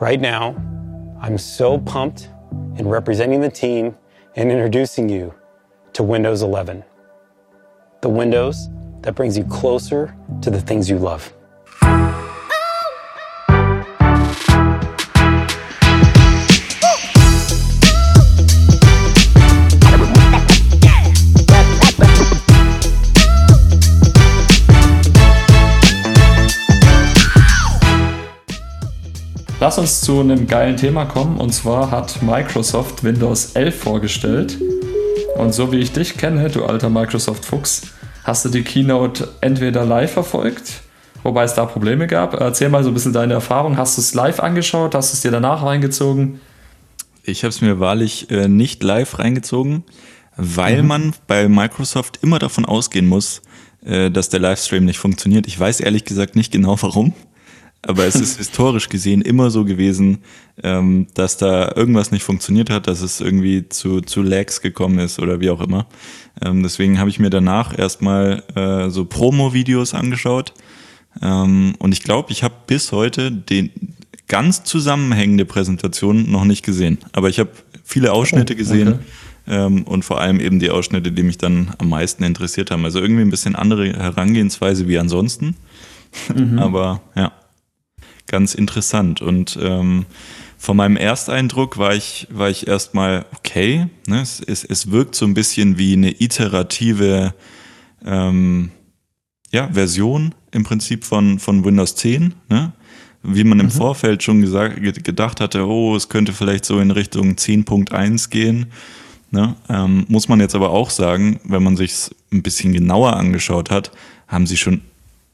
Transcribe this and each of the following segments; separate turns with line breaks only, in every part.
Right now, I'm so pumped in representing the team and introducing you to Windows 11. The Windows that brings you closer to the things you love.
Lass uns zu einem geilen Thema kommen. Und zwar hat Microsoft Windows 11 vorgestellt. Und so wie ich dich kenne, du alter Microsoft-Fuchs, hast du die Keynote entweder live verfolgt, wobei es da Probleme gab. Erzähl mal so ein bisschen deine Erfahrung. Hast du es live angeschaut? Hast du es dir danach reingezogen?
Ich habe es mir wahrlich äh, nicht live reingezogen, weil mhm. man bei Microsoft immer davon ausgehen muss, äh, dass der Livestream nicht funktioniert. Ich weiß ehrlich gesagt nicht genau warum. Aber es ist historisch gesehen immer so gewesen, ähm, dass da irgendwas nicht funktioniert hat, dass es irgendwie zu, zu Lags gekommen ist oder wie auch immer. Ähm, deswegen habe ich mir danach erstmal äh, so Promo-Videos angeschaut. Ähm, und ich glaube, ich habe bis heute den ganz zusammenhängende Präsentation noch nicht gesehen. Aber ich habe viele Ausschnitte oh, gesehen. Okay. Ähm, und vor allem eben die Ausschnitte, die mich dann am meisten interessiert haben. Also irgendwie ein bisschen andere Herangehensweise wie ansonsten. Mhm. Aber ja ganz interessant. Und ähm, von meinem Ersteindruck war ich, war ich erstmal okay. Ne? Es, es, es wirkt so ein bisschen wie eine iterative ähm, ja, Version im Prinzip von, von Windows 10. Ne? Wie man im mhm. Vorfeld schon gesagt, gedacht hatte, oh, es könnte vielleicht so in Richtung 10.1 gehen. Ne? Ähm, muss man jetzt aber auch sagen, wenn man sich ein bisschen genauer angeschaut hat, haben sie schon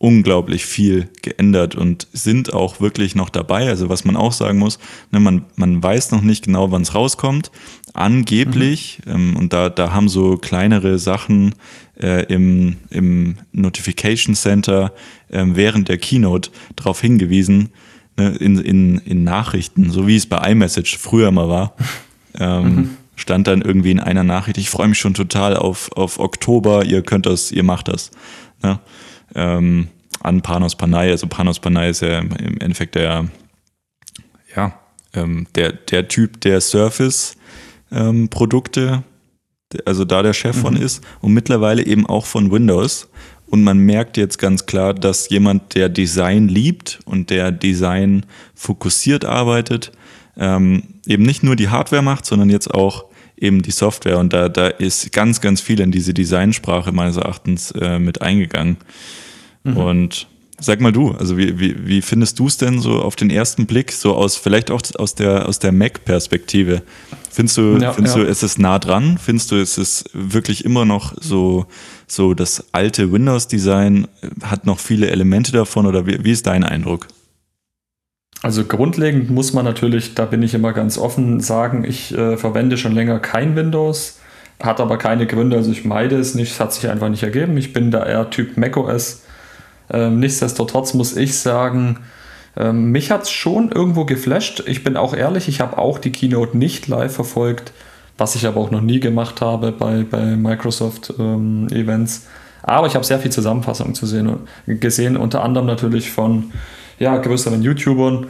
unglaublich viel geändert und sind auch wirklich noch dabei. Also was man auch sagen muss, ne, man, man weiß noch nicht genau, wann es rauskommt. Angeblich, mhm. ähm, und da, da haben so kleinere Sachen äh, im, im Notification Center äh, während der Keynote darauf hingewiesen, ne, in, in, in Nachrichten, so wie es bei iMessage früher mal war. Ähm, mhm. Stand dann irgendwie in einer Nachricht, ich freue mich schon total auf, auf Oktober, ihr könnt das, ihr macht das. Ne? ähm, an Panos Panay. Also Panos Panay ist ja im Endeffekt der, ja, ähm, der, der Typ, der Surface-Produkte, ähm, also da der Chef mhm. von ist und mittlerweile eben auch von Windows. Und man merkt jetzt ganz klar, dass jemand, der Design liebt und der Design fokussiert arbeitet, ähm, eben nicht nur die Hardware macht, sondern jetzt auch eben die Software. Und da, da ist ganz, ganz viel in diese Designsprache meines Erachtens äh, mit eingegangen. Mhm. Und sag mal du, also wie, wie, wie findest du es denn so auf den ersten Blick, so aus, vielleicht auch aus der, aus der Mac-Perspektive? Findest du, ja, findest ja. du, ist es nah dran? Findest du, ist es wirklich immer noch so, so das alte Windows-Design, hat noch viele Elemente davon oder wie, wie ist dein Eindruck?
Also grundlegend muss man natürlich, da bin ich immer ganz offen, sagen, ich äh, verwende schon länger kein Windows, hat aber keine Gründe, also ich meide es nicht, es hat sich einfach nicht ergeben. Ich bin da eher Typ macOS ähm, nichtsdestotrotz muss ich sagen, ähm, mich hat es schon irgendwo geflasht. Ich bin auch ehrlich, ich habe auch die Keynote nicht live verfolgt, was ich aber auch noch nie gemacht habe bei, bei Microsoft-Events. Ähm, aber ich habe sehr viel Zusammenfassung zu sehen, gesehen, unter anderem natürlich von ja, größeren YouTubern.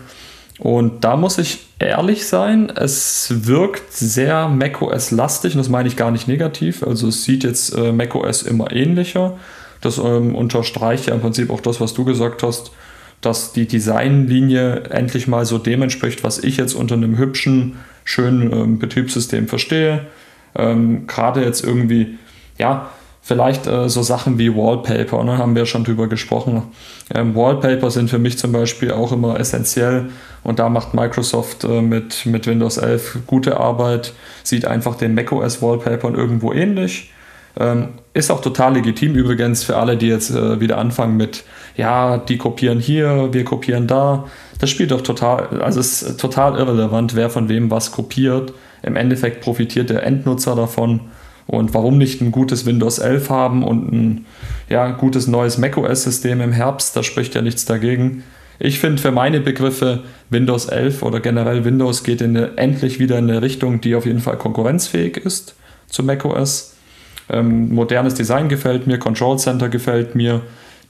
Und da muss ich ehrlich sein, es wirkt sehr macOS-lastig und das meine ich gar nicht negativ. Also es sieht jetzt äh, macOS immer ähnlicher. Das ähm, unterstreicht ja im Prinzip auch das, was du gesagt hast, dass die Designlinie endlich mal so dem entspricht, was ich jetzt unter einem hübschen, schönen ähm, Betriebssystem verstehe. Ähm, Gerade jetzt irgendwie, ja, vielleicht äh, so Sachen wie Wallpaper, ne, haben wir ja schon drüber gesprochen. Ähm, Wallpaper sind für mich zum Beispiel auch immer essentiell und da macht Microsoft äh, mit, mit Windows 11 gute Arbeit, sieht einfach den macOS Wallpapern irgendwo ähnlich ähm, ist auch total legitim übrigens für alle, die jetzt äh, wieder anfangen mit, ja, die kopieren hier, wir kopieren da. Das spielt doch total, also ist total irrelevant, wer von wem was kopiert. Im Endeffekt profitiert der Endnutzer davon. Und warum nicht ein gutes Windows 11 haben und ein ja, gutes neues macOS-System im Herbst? Da spricht ja nichts dagegen. Ich finde für meine Begriffe Windows 11 oder generell Windows geht in eine, endlich wieder in eine Richtung, die auf jeden Fall konkurrenzfähig ist zu macOS. Ähm, modernes Design gefällt mir, Control Center gefällt mir,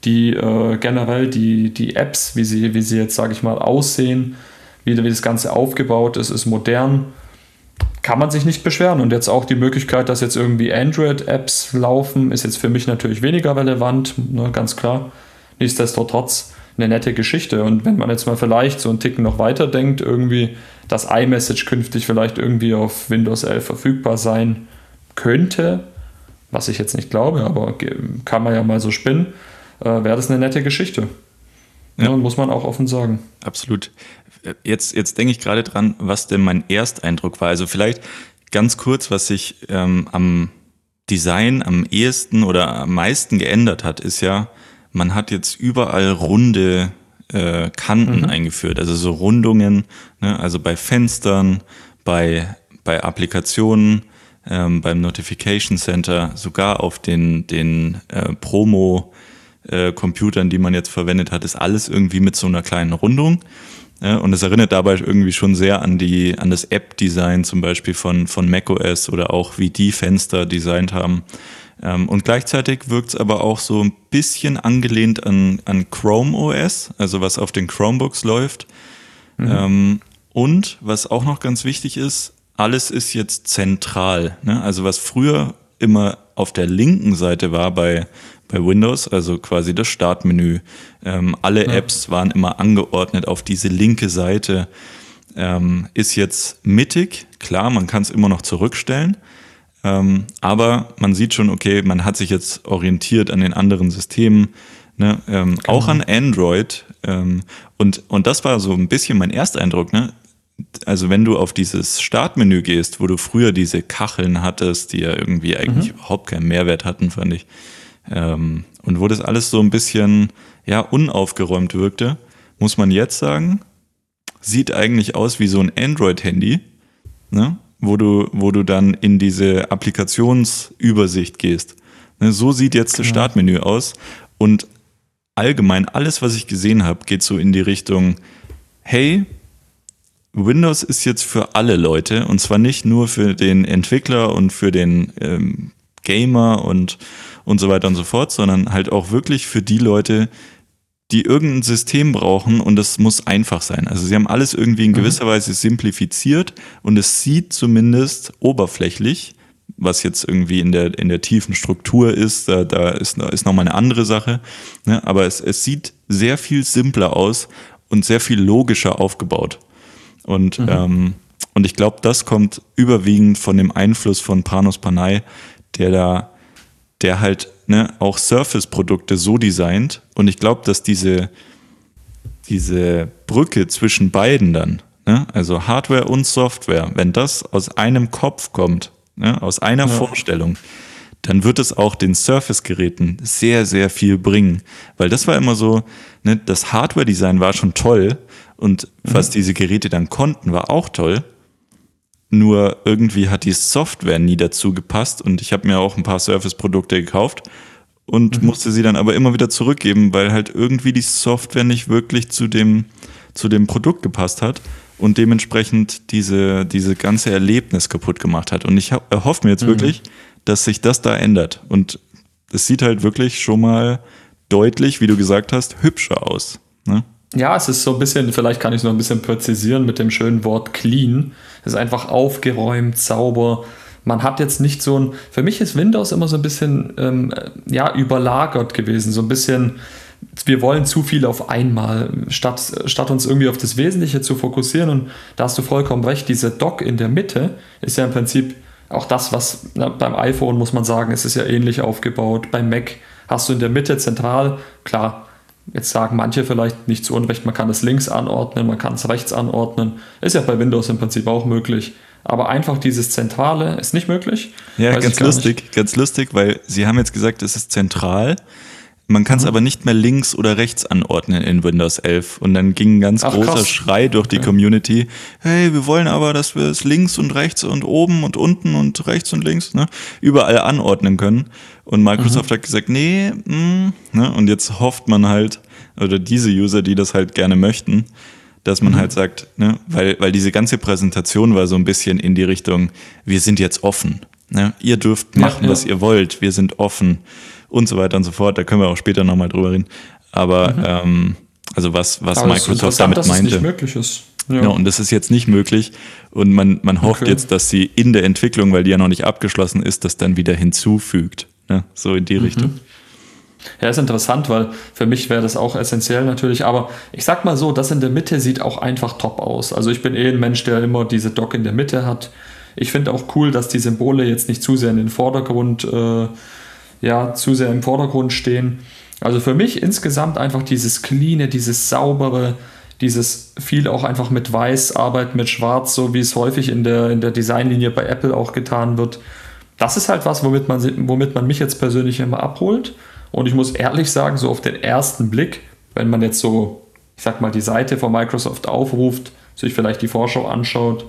die äh, generell die, die Apps, wie sie, wie sie jetzt, sage ich mal, aussehen, wie, wie das Ganze aufgebaut ist, ist modern. Kann man sich nicht beschweren. Und jetzt auch die Möglichkeit, dass jetzt irgendwie Android-Apps laufen, ist jetzt für mich natürlich weniger relevant, ne, ganz klar. Nichtsdestotrotz eine nette Geschichte. Und wenn man jetzt mal vielleicht so einen Ticken noch weiter denkt, irgendwie, dass iMessage künftig vielleicht irgendwie auf Windows 11 verfügbar sein könnte, was ich jetzt nicht glaube, aber kann man ja mal so spinnen, äh, wäre das eine nette Geschichte. Ja. ja. muss man auch offen sagen.
Absolut. Jetzt, jetzt denke ich gerade dran, was denn mein Ersteindruck war. Also vielleicht ganz kurz, was sich ähm, am Design am ehesten oder am meisten geändert hat, ist ja, man hat jetzt überall runde äh, Kanten mhm. eingeführt, also so Rundungen, ne? also bei Fenstern, bei, bei Applikationen, ähm, beim Notification Center, sogar auf den, den äh, Promo äh, Computern, die man jetzt verwendet hat, ist alles irgendwie mit so einer kleinen Rundung. Ja, und es erinnert dabei irgendwie schon sehr an die, an das App-Design zum Beispiel von, von macOS oder auch wie die Fenster designt haben. Ähm, und gleichzeitig wirkt es aber auch so ein bisschen angelehnt an, an Chrome OS, also was auf den Chromebooks läuft. Mhm. Ähm, und was auch noch ganz wichtig ist, alles ist jetzt zentral. Ne? Also was früher immer auf der linken Seite war bei, bei Windows, also quasi das Startmenü. Ähm, alle ja. Apps waren immer angeordnet auf diese linke Seite. Ähm, ist jetzt mittig, klar, man kann es immer noch zurückstellen, ähm, aber man sieht schon, okay, man hat sich jetzt orientiert an den anderen Systemen, ne? Ähm, genau. auch an Android. Ähm, und, und das war so ein bisschen mein Ersteindruck. Ne? Also wenn du auf dieses Startmenü gehst, wo du früher diese Kacheln hattest, die ja irgendwie eigentlich mhm. überhaupt keinen Mehrwert hatten, fand ich. Ähm, und wo das alles so ein bisschen ja unaufgeräumt wirkte, muss man jetzt sagen, sieht eigentlich aus wie so ein Android-Handy. Ne? wo du, wo du dann in diese Applikationsübersicht gehst. Ne, so sieht jetzt das genau. Startmenü aus. Und allgemein alles, was ich gesehen habe, geht so in die Richtung, hey, Windows ist jetzt für alle Leute und zwar nicht nur für den Entwickler und für den ähm, Gamer und, und so weiter und so fort, sondern halt auch wirklich für die Leute, die irgendein System brauchen und das muss einfach sein. Also sie haben alles irgendwie in mhm. gewisser mhm. Weise simplifiziert und es sieht zumindest oberflächlich, was jetzt irgendwie in der, in der tiefen Struktur ist, da, da ist, ist nochmal eine andere Sache. Ne? Aber es, es sieht sehr viel simpler aus und sehr viel logischer aufgebaut. Und, mhm. ähm, und ich glaube, das kommt überwiegend von dem Einfluss von Panos Panay, der da, der halt ne, auch Surface-Produkte so designt. Und ich glaube, dass diese, diese Brücke zwischen beiden dann, ne, also Hardware und Software, wenn das aus einem Kopf kommt, ne, aus einer ja. Vorstellung, dann wird es auch den Surface-Geräten sehr, sehr viel bringen. Weil das war immer so, ne, das Hardware-Design war schon toll und mhm. was diese Geräte dann konnten, war auch toll. Nur irgendwie hat die Software nie dazu gepasst und ich habe mir auch ein paar Surface-Produkte gekauft und mhm. musste sie dann aber immer wieder zurückgeben, weil halt irgendwie die Software nicht wirklich zu dem, zu dem Produkt gepasst hat und dementsprechend diese, diese ganze Erlebnis kaputt gemacht hat. Und ich erhoffe mir jetzt mhm. wirklich, dass sich das da ändert. Und es sieht halt wirklich schon mal deutlich, wie du gesagt hast, hübscher aus. Ne?
Ja, es ist so ein bisschen, vielleicht kann ich es noch ein bisschen präzisieren mit dem schönen Wort clean. Es ist einfach aufgeräumt, sauber. Man hat jetzt nicht so ein, für mich ist Windows immer so ein bisschen, ähm, ja, überlagert gewesen, so ein bisschen, wir wollen zu viel auf einmal, statt, statt uns irgendwie auf das Wesentliche zu fokussieren. Und da hast du vollkommen recht, diese Dock in der Mitte ist ja im Prinzip auch das, was na, beim iPhone muss man sagen, es ist ja ähnlich aufgebaut. Beim Mac hast du in der Mitte zentral, klar, Jetzt sagen manche vielleicht nicht zu Unrecht, man kann es links anordnen, man kann es rechts anordnen. Ist ja bei Windows im Prinzip auch möglich. Aber einfach dieses Zentrale ist nicht möglich.
Ja, ganz lustig, nicht. ganz lustig, weil Sie haben jetzt gesagt, es ist zentral. Man kann es mhm. aber nicht mehr links oder rechts anordnen in Windows 11. Und dann ging ein ganz Ach, großer krass. Schrei durch die okay. Community. Hey, wir wollen aber, dass wir es links und rechts und oben und unten und rechts und links, ne, überall anordnen können. Und Microsoft mhm. hat gesagt, nee, mh, mm, ne, und jetzt hofft man halt, oder diese User, die das halt gerne möchten, dass man mhm. halt sagt, ne, weil, weil diese ganze Präsentation war so ein bisschen in die Richtung, wir sind jetzt offen. Ne? Ihr dürft machen, ja, ja. was ihr wollt, wir sind offen und so weiter und so fort. Da können wir auch später nochmal drüber reden. Aber mhm. ähm, also was, was Microsoft damit
dass
meinte.
Es nicht möglich ist.
Ja. ja. und das ist jetzt nicht möglich. Und man, man hofft okay. jetzt, dass sie in der Entwicklung, weil die ja noch nicht abgeschlossen ist, das dann wieder hinzufügt. Ne? So in die mhm. Richtung.
Ja, ist interessant, weil für mich wäre das auch essentiell natürlich. Aber ich sag mal so, das in der Mitte sieht auch einfach top aus. Also ich bin eh ein Mensch, der immer diese Dock in der Mitte hat. Ich finde auch cool, dass die Symbole jetzt nicht zu sehr in den Vordergrund, äh, ja, zu sehr im Vordergrund stehen. Also für mich insgesamt einfach dieses cleane, dieses saubere, dieses viel auch einfach mit Weiß arbeiten, mit Schwarz, so wie es häufig in der, in der Designlinie bei Apple auch getan wird. Das ist halt was, womit man, womit man mich jetzt persönlich immer abholt. Und ich muss ehrlich sagen, so auf den ersten Blick, wenn man jetzt so, ich sag mal, die Seite von Microsoft aufruft, sich vielleicht die Vorschau anschaut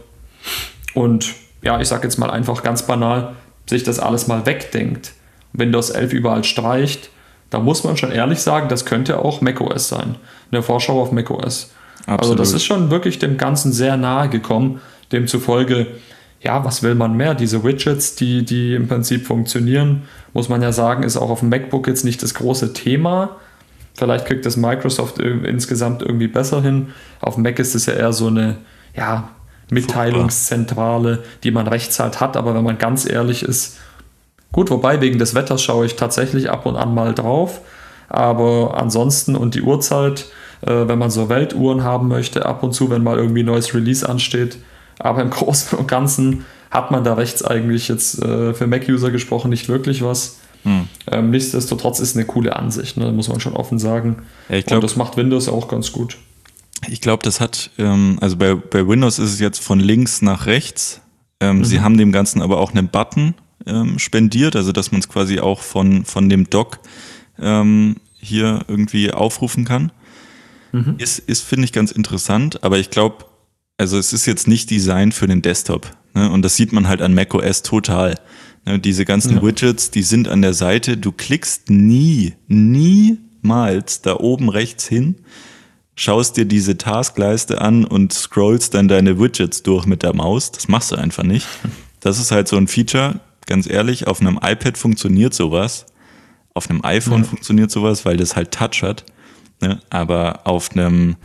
und ja, ich sag jetzt mal einfach ganz banal, sich das alles mal wegdenkt, Windows 11 überall streicht, da muss man schon ehrlich sagen, das könnte auch macOS sein. Eine Vorschau auf macOS. Absolut. Also das ist schon wirklich dem Ganzen sehr nahe gekommen. Demzufolge, ja, was will man mehr? Diese Widgets, die, die im Prinzip funktionieren, muss man ja sagen, ist auch auf dem MacBook jetzt nicht das große Thema. Vielleicht kriegt das Microsoft insgesamt irgendwie besser hin. Auf dem Mac ist es ja eher so eine, ja, Mitteilungszentrale, die man rechtszeit hat, aber wenn man ganz ehrlich ist, gut, wobei wegen des Wetters schaue ich tatsächlich ab und an mal drauf, aber ansonsten und die Uhrzeit, äh, wenn man so Weltuhren haben möchte, ab und zu, wenn mal irgendwie ein neues Release ansteht, aber im Großen und Ganzen hat man da rechts eigentlich jetzt äh, für Mac-User gesprochen nicht wirklich was. Hm. Ähm, nichtsdestotrotz ist eine coole Ansicht, ne? muss man schon offen sagen. Ja, ich glaub, und das macht Windows auch ganz gut.
Ich glaube, das hat, ähm, also bei, bei Windows ist es jetzt von links nach rechts. Ähm, mhm. Sie haben dem Ganzen aber auch einen Button ähm, spendiert, also dass man es quasi auch von, von dem Dock ähm, hier irgendwie aufrufen kann. Mhm. Ist, ist finde ich, ganz interessant, aber ich glaube, also es ist jetzt nicht Design für den Desktop. Ne? Und das sieht man halt an macOS total. Ne? Diese ganzen ja. Widgets, die sind an der Seite. Du klickst nie, niemals da oben rechts hin schaust dir diese Taskleiste an und scrollst dann deine Widgets durch mit der Maus. Das machst du einfach nicht. Das ist halt so ein Feature, ganz ehrlich, auf einem iPad funktioniert sowas. Auf einem iPhone ja. funktioniert sowas, weil das halt Touch hat. Ne? Aber auf einem,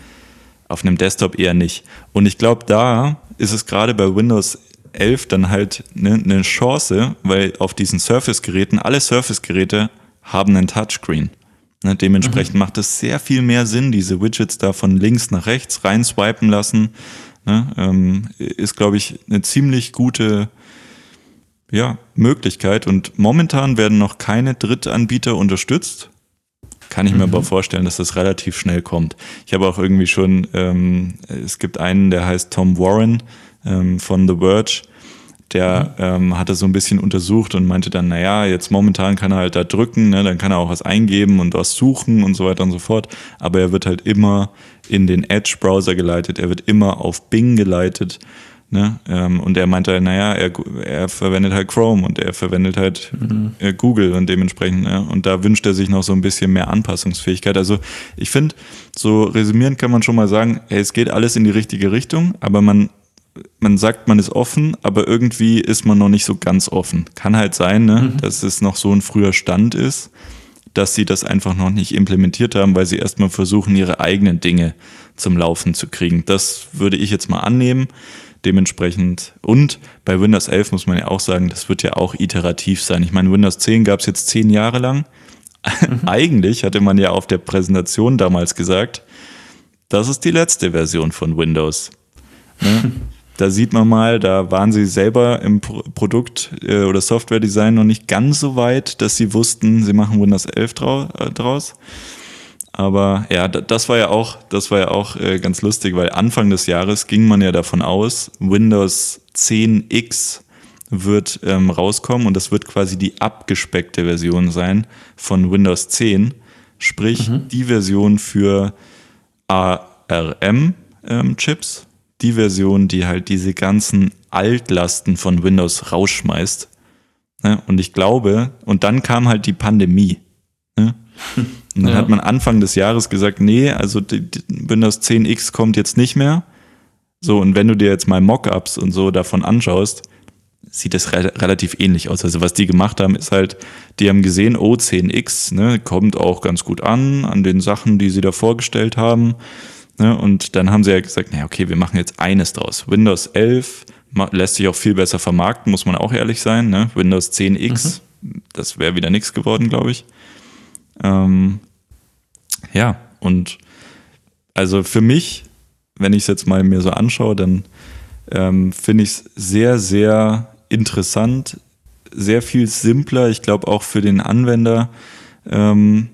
auf einem Desktop eher nicht. Und ich glaube, da ist es gerade bei Windows 11 dann halt ne, eine Chance, weil auf diesen Surface-Geräten, alle Surface-Geräte haben einen Touchscreen. Ne, dementsprechend mhm. macht es sehr viel mehr Sinn, diese Widgets da von links nach rechts rein swipen lassen. Ne, ähm, ist, glaube ich, eine ziemlich gute ja, Möglichkeit. Und momentan werden noch keine Drittanbieter unterstützt. Kann ich mir mhm. aber vorstellen, dass das relativ schnell kommt. Ich habe auch irgendwie schon, ähm, es gibt einen, der heißt Tom Warren ähm, von The Verge der ähm, hatte so ein bisschen untersucht und meinte dann, naja, jetzt momentan kann er halt da drücken, ne, dann kann er auch was eingeben und was suchen und so weiter und so fort. Aber er wird halt immer in den Edge-Browser geleitet, er wird immer auf Bing geleitet. Ne? Ähm, und er meinte, naja, er, er verwendet halt Chrome und er verwendet halt mhm. äh, Google und dementsprechend, ne? und da wünscht er sich noch so ein bisschen mehr Anpassungsfähigkeit. Also ich finde, so resümierend kann man schon mal sagen, hey, es geht alles in die richtige Richtung, aber man man sagt, man ist offen, aber irgendwie ist man noch nicht so ganz offen. Kann halt sein, ne, mhm. dass es noch so ein früher Stand ist, dass sie das einfach noch nicht implementiert haben, weil sie erstmal versuchen, ihre eigenen Dinge zum Laufen zu kriegen. Das würde ich jetzt mal annehmen. Dementsprechend. Und bei Windows 11 muss man ja auch sagen, das wird ja auch iterativ sein. Ich meine, Windows 10 gab es jetzt zehn Jahre lang. Mhm. Eigentlich hatte man ja auf der Präsentation damals gesagt, das ist die letzte Version von Windows. Ne? da sieht man mal, da waren sie selber im Produkt- äh, oder Software-Design noch nicht ganz so weit, dass sie wussten, sie machen Windows 11 äh, draus. Aber ja, das war ja auch, das war ja auch äh, ganz lustig, weil Anfang des Jahres ging man ja davon aus, Windows 10X wird ähm, rauskommen und das wird quasi die abgespeckte Version sein von Windows 10, sprich mhm. die Version für ARM-Chips, ähm, die Version, die halt diese ganzen Altlasten von Windows rausschmeißt. Ne? Und ich glaube, und dann kam halt die Pandemie. Ne? Und dann ja. hat man Anfang des Jahres gesagt, nee, also die, die Windows 10X kommt jetzt nicht mehr. So, und wenn du dir jetzt mal Mockups und so davon anschaust, sieht es re relativ ähnlich aus. Also was die gemacht haben, ist halt, die haben gesehen, oh, 10X, ne, kommt auch ganz gut an, an den Sachen, die sie da vorgestellt haben. Ne? Und dann haben sie ja gesagt, naja, okay, wir machen jetzt eines draus. Windows 11 lässt sich auch viel besser vermarkten, muss man auch ehrlich sein. Ne? Windows 10X, mhm. das wäre wieder nichts geworden, glaube ich. Ähm, ja, und also für mich, wenn ich es jetzt mal mir so anschaue, dann ähm, finde ich es sehr, sehr interessant, sehr viel simpler. Ich glaube auch für den Anwender, ähm,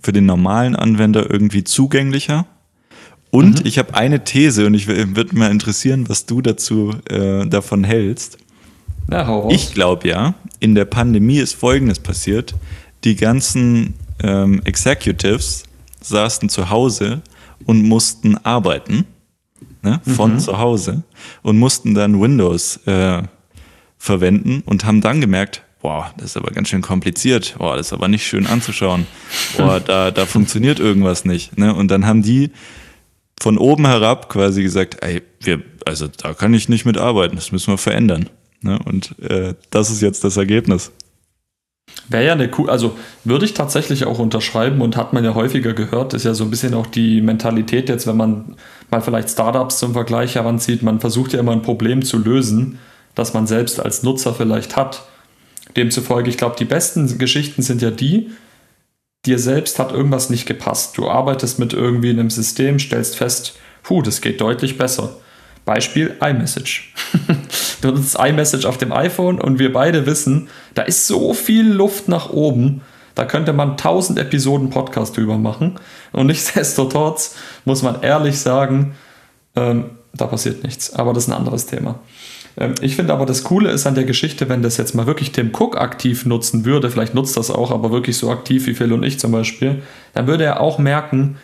für den normalen Anwender irgendwie zugänglicher. Und mhm. ich habe eine These und ich würde mal interessieren, was du dazu äh, davon hältst. Na, ich glaube ja, in der Pandemie ist Folgendes passiert. Die ganzen ähm, Executives saßen zu Hause und mussten arbeiten ne, von mhm. zu Hause und mussten dann Windows äh, verwenden und haben dann gemerkt, boah, das ist aber ganz schön kompliziert, boah, das ist aber nicht schön anzuschauen, boah, da, da funktioniert irgendwas nicht. Ne? Und dann haben die von oben herab quasi gesagt, ey, wir, also da kann ich nicht mitarbeiten, das müssen wir verändern. Ne? Und äh, das ist jetzt das Ergebnis.
Wäre ja eine cool, also würde ich tatsächlich auch unterschreiben und hat man ja häufiger gehört, ist ja so ein bisschen auch die Mentalität jetzt, wenn man mal vielleicht Startups zum Vergleich heranzieht, man versucht ja immer ein Problem zu lösen, das man selbst als Nutzer vielleicht hat. Demzufolge, ich glaube, die besten Geschichten sind ja die, dir selbst hat irgendwas nicht gepasst. Du arbeitest mit irgendwie einem System, stellst fest, puh, das geht deutlich besser. Beispiel iMessage. du nutzt iMessage auf dem iPhone und wir beide wissen, da ist so viel Luft nach oben. Da könnte man 1000 Episoden Podcast drüber machen. Und nichtsdestotrotz muss man ehrlich sagen, ähm, da passiert nichts. Aber das ist ein anderes Thema. Ähm, ich finde aber das Coole ist an der Geschichte, wenn das jetzt mal wirklich Tim Cook aktiv nutzen würde, vielleicht nutzt das auch, aber wirklich so aktiv wie Phil und ich zum Beispiel, dann würde er auch merken,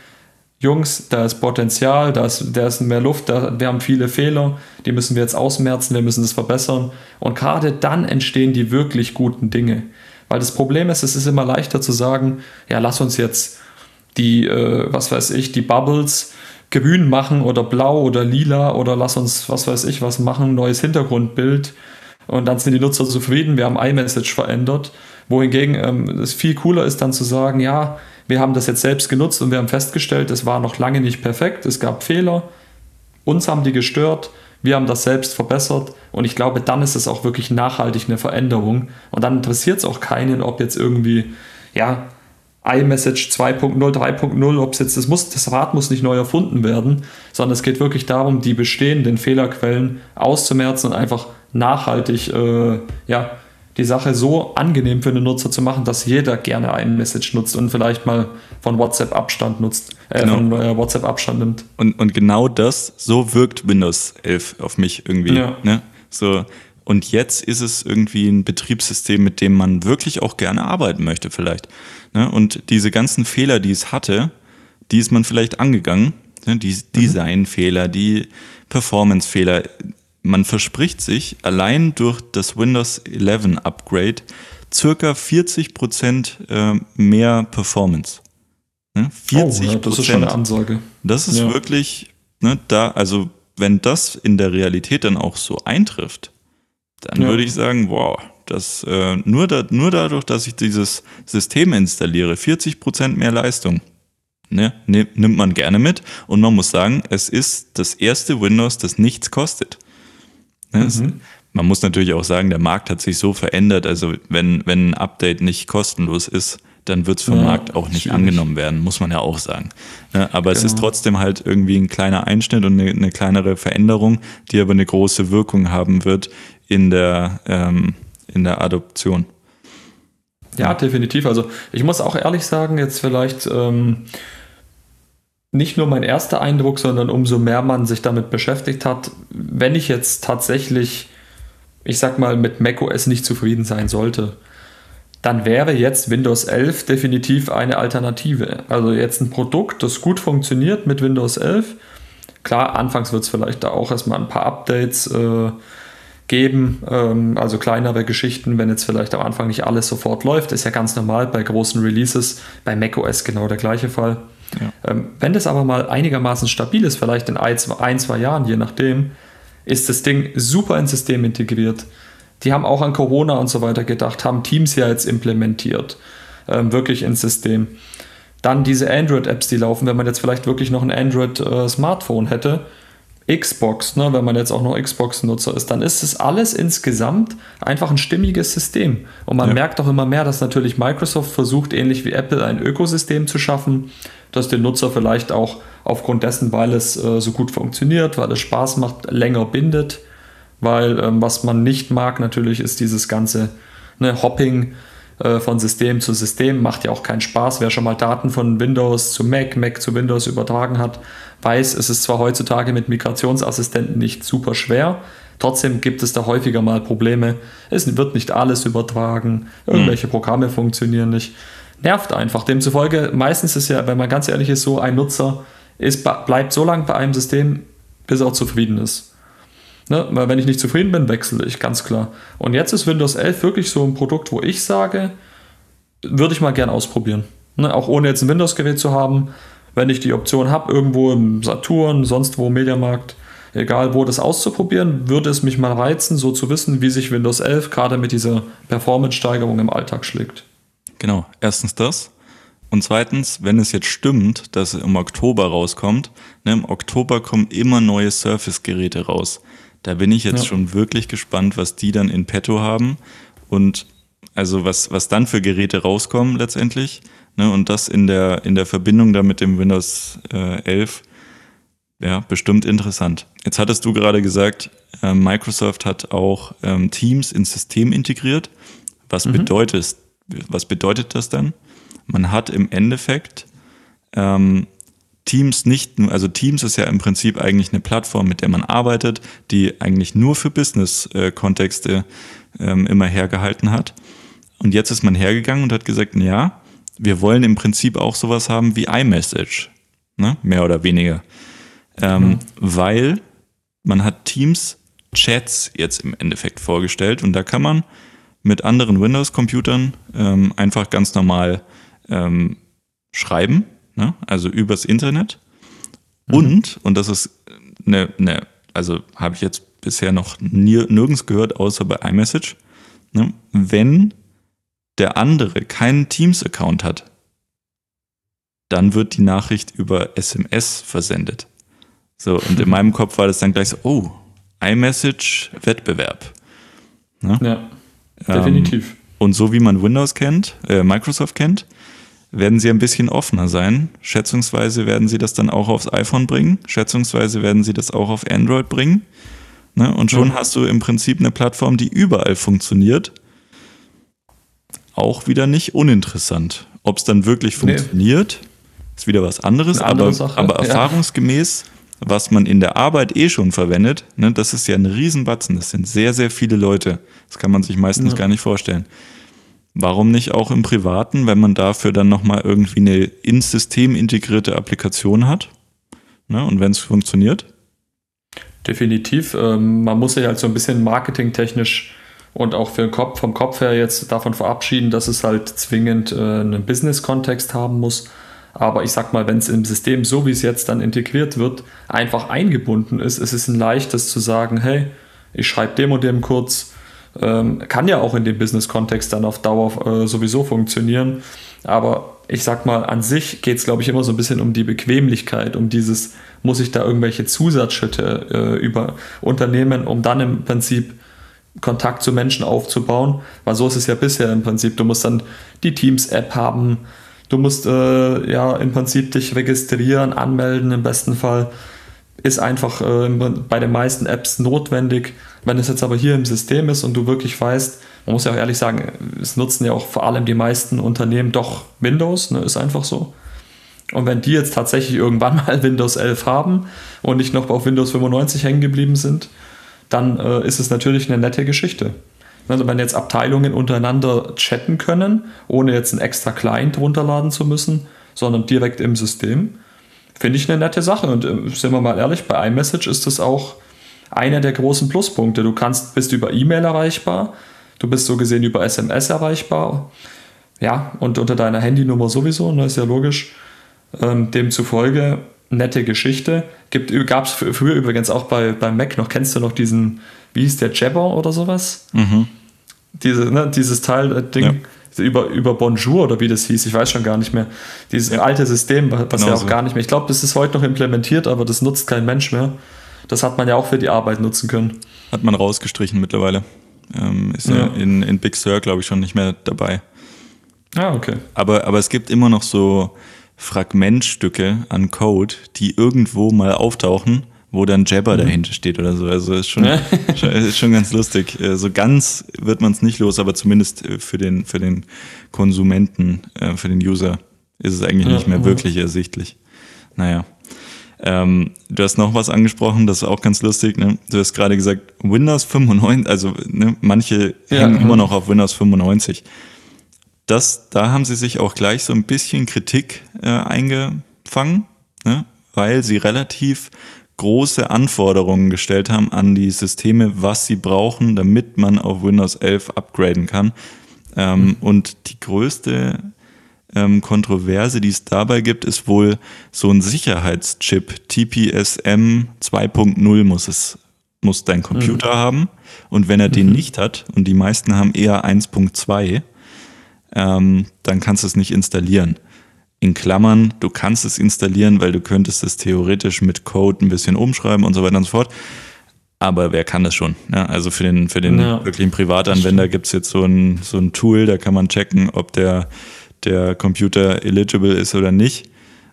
Jungs, da ist Potenzial, da ist, da ist mehr Luft, da, wir haben viele Fehler, die müssen wir jetzt ausmerzen, wir müssen das verbessern. Und gerade dann entstehen die wirklich guten Dinge. Weil das Problem ist, es ist immer leichter zu sagen, ja, lass uns jetzt die, äh, was weiß ich, die Bubbles grün machen oder blau oder lila oder lass uns, was weiß ich, was machen, neues Hintergrundbild und dann sind die Nutzer zufrieden, wir haben iMessage verändert. Wohingegen ähm, es viel cooler ist dann zu sagen, ja, wir haben das jetzt selbst genutzt und wir haben festgestellt, es war noch lange nicht perfekt, es gab Fehler, uns haben die gestört, wir haben das selbst verbessert. Und ich glaube, dann ist es auch wirklich nachhaltig eine Veränderung. Und dann interessiert es auch keinen, ob jetzt irgendwie, ja, iMessage 2.0, 3.0, ob es jetzt, das, muss, das Rad muss nicht neu erfunden werden, sondern es geht wirklich darum, die bestehenden Fehlerquellen auszumerzen und einfach nachhaltig äh, ja, die Sache so angenehm für den Nutzer zu machen, dass jeder gerne iMessage nutzt und vielleicht mal von WhatsApp Abstand nutzt, äh, genau. von äh, WhatsApp Abstand nimmt.
Und, und genau das, so wirkt Windows 11 auf mich irgendwie. Ja. Ne? So, und jetzt ist es irgendwie ein Betriebssystem, mit dem man wirklich auch gerne arbeiten möchte, vielleicht. Ne? Und diese ganzen Fehler, die es hatte, die ist man vielleicht angegangen. Ne? Die mhm. Designfehler, die Performancefehler. Man verspricht sich allein durch das Windows 11 Upgrade circa 40 Prozent äh, mehr Performance.
Ne? 40 oh, das ist schon eine Ansage.
Das ist ja. wirklich, ne, da, also wenn das in der Realität dann auch so eintrifft, dann ja. würde ich sagen, wow, das, äh, nur, da, nur dadurch, dass ich dieses System installiere, 40 Prozent mehr Leistung, ne, nimmt man gerne mit. Und man muss sagen, es ist das erste Windows, das nichts kostet. Ne, mhm. man muss natürlich auch sagen, der Markt hat sich so verändert. Also wenn, wenn ein Update nicht kostenlos ist, dann wird es vom ja, Markt auch nicht schwierig. angenommen werden, muss man ja auch sagen. Ne, aber genau. es ist genau. trotzdem halt irgendwie ein kleiner Einschnitt und eine, eine, kleinere Veränderung, die aber eine große Wirkung haben wird in der, ähm, in der Adoption.
Ja, definitiv. Also ich muss auch ehrlich sagen, jetzt vielleicht ähm, nicht nur mein erster Eindruck, sondern umso mehr man sich damit beschäftigt hat, wenn ich jetzt tatsächlich, ich sag mal, mit macOS nicht zufrieden sein sollte, dann wäre jetzt Windows 11 definitiv eine Alternative. Also jetzt ein Produkt, das gut funktioniert mit Windows 11. Klar, anfangs wird es vielleicht da auch erstmal ein paar Updates äh, geben, ähm, also kleinere Geschichten, wenn jetzt vielleicht am Anfang nicht alles sofort läuft, ist ja ganz normal bei großen Releases, bei macOS genau der gleiche Fall. Ja. Ähm, wenn das aber mal einigermaßen stabil ist, vielleicht in ein, zwei Jahren, je nachdem, ist das Ding super ins System integriert. Die haben auch an Corona und so weiter gedacht, haben Teams ja jetzt implementiert, ähm, wirklich ins System. Dann diese Android-Apps, die laufen, wenn man jetzt vielleicht wirklich noch ein Android-Smartphone äh, hätte. Xbox, ne, wenn man jetzt auch noch Xbox-Nutzer ist, dann ist es alles insgesamt einfach ein stimmiges System. Und man ja. merkt auch immer mehr, dass natürlich Microsoft versucht, ähnlich wie Apple, ein Ökosystem zu schaffen, das den Nutzer vielleicht auch aufgrund dessen, weil es äh, so gut funktioniert, weil es Spaß macht, länger bindet. Weil ähm, was man nicht mag natürlich ist dieses ganze ne, Hopping äh, von System zu System macht ja auch keinen Spaß. Wer schon mal Daten von Windows zu Mac, Mac zu Windows übertragen hat, weiß, es ist zwar heutzutage mit Migrationsassistenten nicht super schwer, trotzdem gibt es da häufiger mal Probleme. Es wird nicht alles übertragen, irgendwelche Programme funktionieren nicht. Nervt einfach. Demzufolge, meistens ist ja, wenn man ganz ehrlich ist, so ein Nutzer ist, bleibt so lange bei einem System, bis er auch zufrieden ist. Ne? Weil wenn ich nicht zufrieden bin, wechsle ich, ganz klar. Und jetzt ist Windows 11 wirklich so ein Produkt, wo ich sage, würde ich mal gern ausprobieren. Ne? Auch ohne jetzt ein Windows-Gerät zu haben, wenn ich die Option habe, irgendwo im Saturn, sonst wo, Mediamarkt, egal wo, das auszuprobieren, würde es mich mal reizen, so zu wissen, wie sich Windows 11 gerade mit dieser Performance-Steigerung im Alltag schlägt.
Genau, erstens das. Und zweitens, wenn es jetzt stimmt, dass es im Oktober rauskommt, ne, im Oktober kommen immer neue Surface-Geräte raus. Da bin ich jetzt ja. schon wirklich gespannt, was die dann in petto haben und also was, was dann für Geräte rauskommen letztendlich. Ne, und das in der, in der Verbindung da mit dem Windows äh, 11. Ja, bestimmt interessant. Jetzt hattest du gerade gesagt, äh, Microsoft hat auch ähm, Teams ins System integriert. Was mhm. bedeutet, was bedeutet das dann? Man hat im Endeffekt ähm, Teams nicht, also Teams ist ja im Prinzip eigentlich eine Plattform, mit der man arbeitet, die eigentlich nur für Business-Kontexte ähm, immer hergehalten hat. Und jetzt ist man hergegangen und hat gesagt, ja, wir wollen im Prinzip auch sowas haben wie iMessage, ne? mehr oder weniger. Ähm, mhm. Weil man hat Teams Chats jetzt im Endeffekt vorgestellt und da kann man mit anderen Windows-Computern ähm, einfach ganz normal ähm, schreiben ne? also übers Internet. Mhm. Und, und das ist eine, eine also habe ich jetzt bisher noch nirgends gehört, außer bei iMessage, ne? wenn der andere keinen Teams-Account hat, dann wird die Nachricht über SMS versendet. So, und in meinem Kopf war das dann gleich so, oh, iMessage-Wettbewerb.
Ne? Ja, definitiv. Ähm,
und so wie man Windows kennt, äh, Microsoft kennt, werden sie ein bisschen offener sein. Schätzungsweise werden sie das dann auch aufs iPhone bringen. Schätzungsweise werden sie das auch auf Android bringen. Ne? Und schon ja. hast du im Prinzip eine Plattform, die überall funktioniert. Auch wieder nicht uninteressant. Ob es dann wirklich funktioniert, nee. ist wieder was anderes. aber, aber erfahrungsgemäß, ja. was man in der Arbeit eh schon verwendet, ne, das ist ja ein Riesenbatzen. Das sind sehr, sehr viele Leute. Das kann man sich meistens ja. gar nicht vorstellen. Warum nicht auch im Privaten, wenn man dafür dann nochmal irgendwie eine ins System integrierte Applikation hat? Ne? Und wenn es funktioniert?
Definitiv. Ähm, man muss sich halt so ein bisschen marketingtechnisch und auch für den Kopf, vom Kopf her jetzt davon verabschieden, dass es halt zwingend äh, einen Business-Kontext haben muss. Aber ich sag mal, wenn es im System, so wie es jetzt dann integriert wird, einfach eingebunden ist, ist es ein leichtes zu sagen, hey, ich schreibe dem und dem kurz, ähm, kann ja auch in dem Business-Kontext dann auf Dauer äh, sowieso funktionieren. Aber ich sag mal, an sich geht es, glaube ich, immer so ein bisschen um die Bequemlichkeit, um dieses, muss ich da irgendwelche Zusatzschritte äh, über Unternehmen, um dann im Prinzip Kontakt zu Menschen aufzubauen. Weil so ist es ja bisher im Prinzip. Du musst dann die Teams-App haben, du musst äh, ja im Prinzip dich registrieren, anmelden im besten Fall. Ist einfach äh, bei den meisten Apps notwendig. Wenn es jetzt aber hier im System ist und du wirklich weißt, man muss ja auch ehrlich sagen, es nutzen ja auch vor allem die meisten Unternehmen doch Windows, ne, ist einfach so. Und wenn die jetzt tatsächlich irgendwann mal Windows 11 haben und nicht noch auf Windows 95 hängen geblieben sind, dann äh, ist es natürlich eine nette Geschichte. Also wenn jetzt Abteilungen untereinander chatten können, ohne jetzt einen extra Client runterladen zu müssen, sondern direkt im System, finde ich eine nette Sache. Und äh, sind wir mal ehrlich, bei iMessage ist das auch einer der großen Pluspunkte. Du kannst, bist über E-Mail erreichbar, du bist so gesehen über SMS erreichbar, ja, und unter deiner Handynummer sowieso, ne, ist ja logisch. Ähm, demzufolge nette Geschichte. Gab es früher übrigens auch bei, bei Mac noch, kennst du noch diesen, wie hieß der, Jabber oder sowas? Mhm. Diese, ne, dieses Teil, äh, Ding. Ja. über, über Bonjour oder wie das hieß, ich weiß schon gar nicht mehr. Dieses ja. alte System, was genau ja auch so. gar nicht mehr. Ich glaube, das ist heute noch implementiert, aber das nutzt kein Mensch mehr. Das hat man ja auch für die Arbeit nutzen können.
Hat man rausgestrichen mittlerweile. Ähm, ist ja. in, in Big Sur, glaube ich, schon nicht mehr dabei.
Ah, okay.
Aber, aber es gibt immer noch so Fragmentstücke an Code, die irgendwo mal auftauchen, wo dann Jabber mhm. dahinter steht oder so. Also ist schon, ist schon ganz lustig. Äh, so ganz wird man es nicht los, aber zumindest äh, für den, für den Konsumenten, äh, für den User ist es eigentlich ja, nicht mehr ja. wirklich ersichtlich. Naja. Ähm, du hast noch was angesprochen, das ist auch ganz lustig. Ne? Du hast gerade gesagt, Windows 95, also ne, manche ja, hängen immer noch auf Windows 95 das, da haben sie sich auch gleich so ein bisschen Kritik äh, eingefangen, ne? weil sie relativ große Anforderungen gestellt haben an die Systeme, was sie brauchen, damit man auf Windows 11 upgraden kann. Ähm, mhm. Und die größte ähm, Kontroverse, die es dabei gibt, ist wohl so ein Sicherheitschip. TPSM 2.0 muss es muss dein Computer mhm. haben. Und wenn er den mhm. nicht hat, und die meisten haben eher 1.2, ähm, dann kannst du es nicht installieren. In Klammern, du kannst es installieren, weil du könntest es theoretisch mit Code ein bisschen umschreiben und so weiter und so fort. Aber wer kann das schon? Ja, also für den, für den ja, wirklichen Privatanwender gibt es jetzt so ein, so ein Tool, da kann man checken, ob der, der Computer eligible ist oder nicht.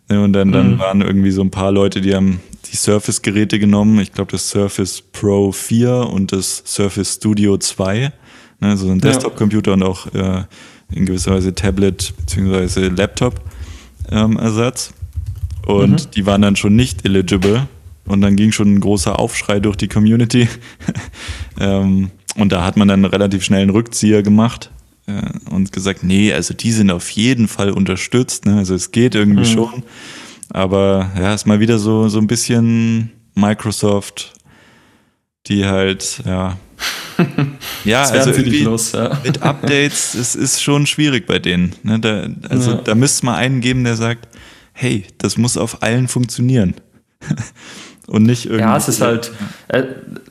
Und dann, dann mhm. waren irgendwie so ein paar Leute, die haben die Surface-Geräte genommen. Ich glaube, das Surface Pro 4 und das Surface Studio 2. Ne, so ein Desktop-Computer und auch äh, in gewisser Weise Tablet bzw. Laptop-Ersatz. Ähm, und mhm. die waren dann schon nicht eligible. Und dann ging schon ein großer Aufschrei durch die Community. ähm, und da hat man dann relativ schnell einen Rückzieher gemacht äh, und gesagt, nee, also die sind auf jeden Fall unterstützt. Ne? Also es geht irgendwie mhm. schon. Aber ja, ist mal wieder so, so ein bisschen Microsoft, die halt, ja, ja, also irgendwie los, ja. mit Updates, es ist schon schwierig bei denen. Ne? Da, also ja. da müsste mal einen geben, der sagt, hey, das muss auf allen funktionieren. Und nicht irgendwie.
Ja, es ist halt, äh,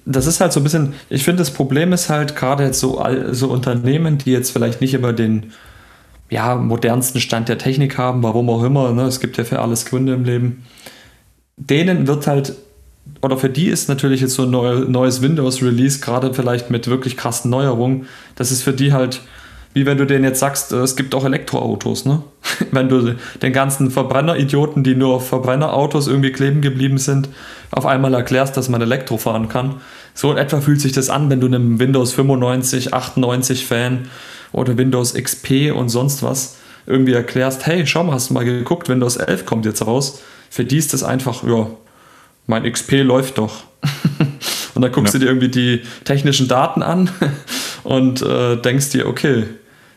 das ist halt so ein bisschen, ich finde, das Problem ist halt gerade jetzt so, so Unternehmen, die jetzt vielleicht nicht immer den ja, modernsten Stand der Technik haben, warum auch immer, ne? es gibt ja für alles Gründe im Leben, denen wird halt oder für die ist natürlich jetzt so ein neues Windows-Release, gerade vielleicht mit wirklich krassen Neuerungen, das ist für die halt, wie wenn du denen jetzt sagst, äh, es gibt auch Elektroautos, ne? wenn du den ganzen Verbrenner-Idioten, die nur auf Verbrennerautos irgendwie kleben geblieben sind, auf einmal erklärst, dass man Elektro fahren kann. So in etwa fühlt sich das an, wenn du einem Windows 95, 98 Fan oder Windows XP und sonst was irgendwie erklärst, hey, schau mal, hast du mal geguckt, Windows 11 kommt jetzt raus. Für die ist das einfach, ja, mein XP läuft doch. und dann guckst ja. du dir irgendwie die technischen Daten an und äh, denkst dir, okay,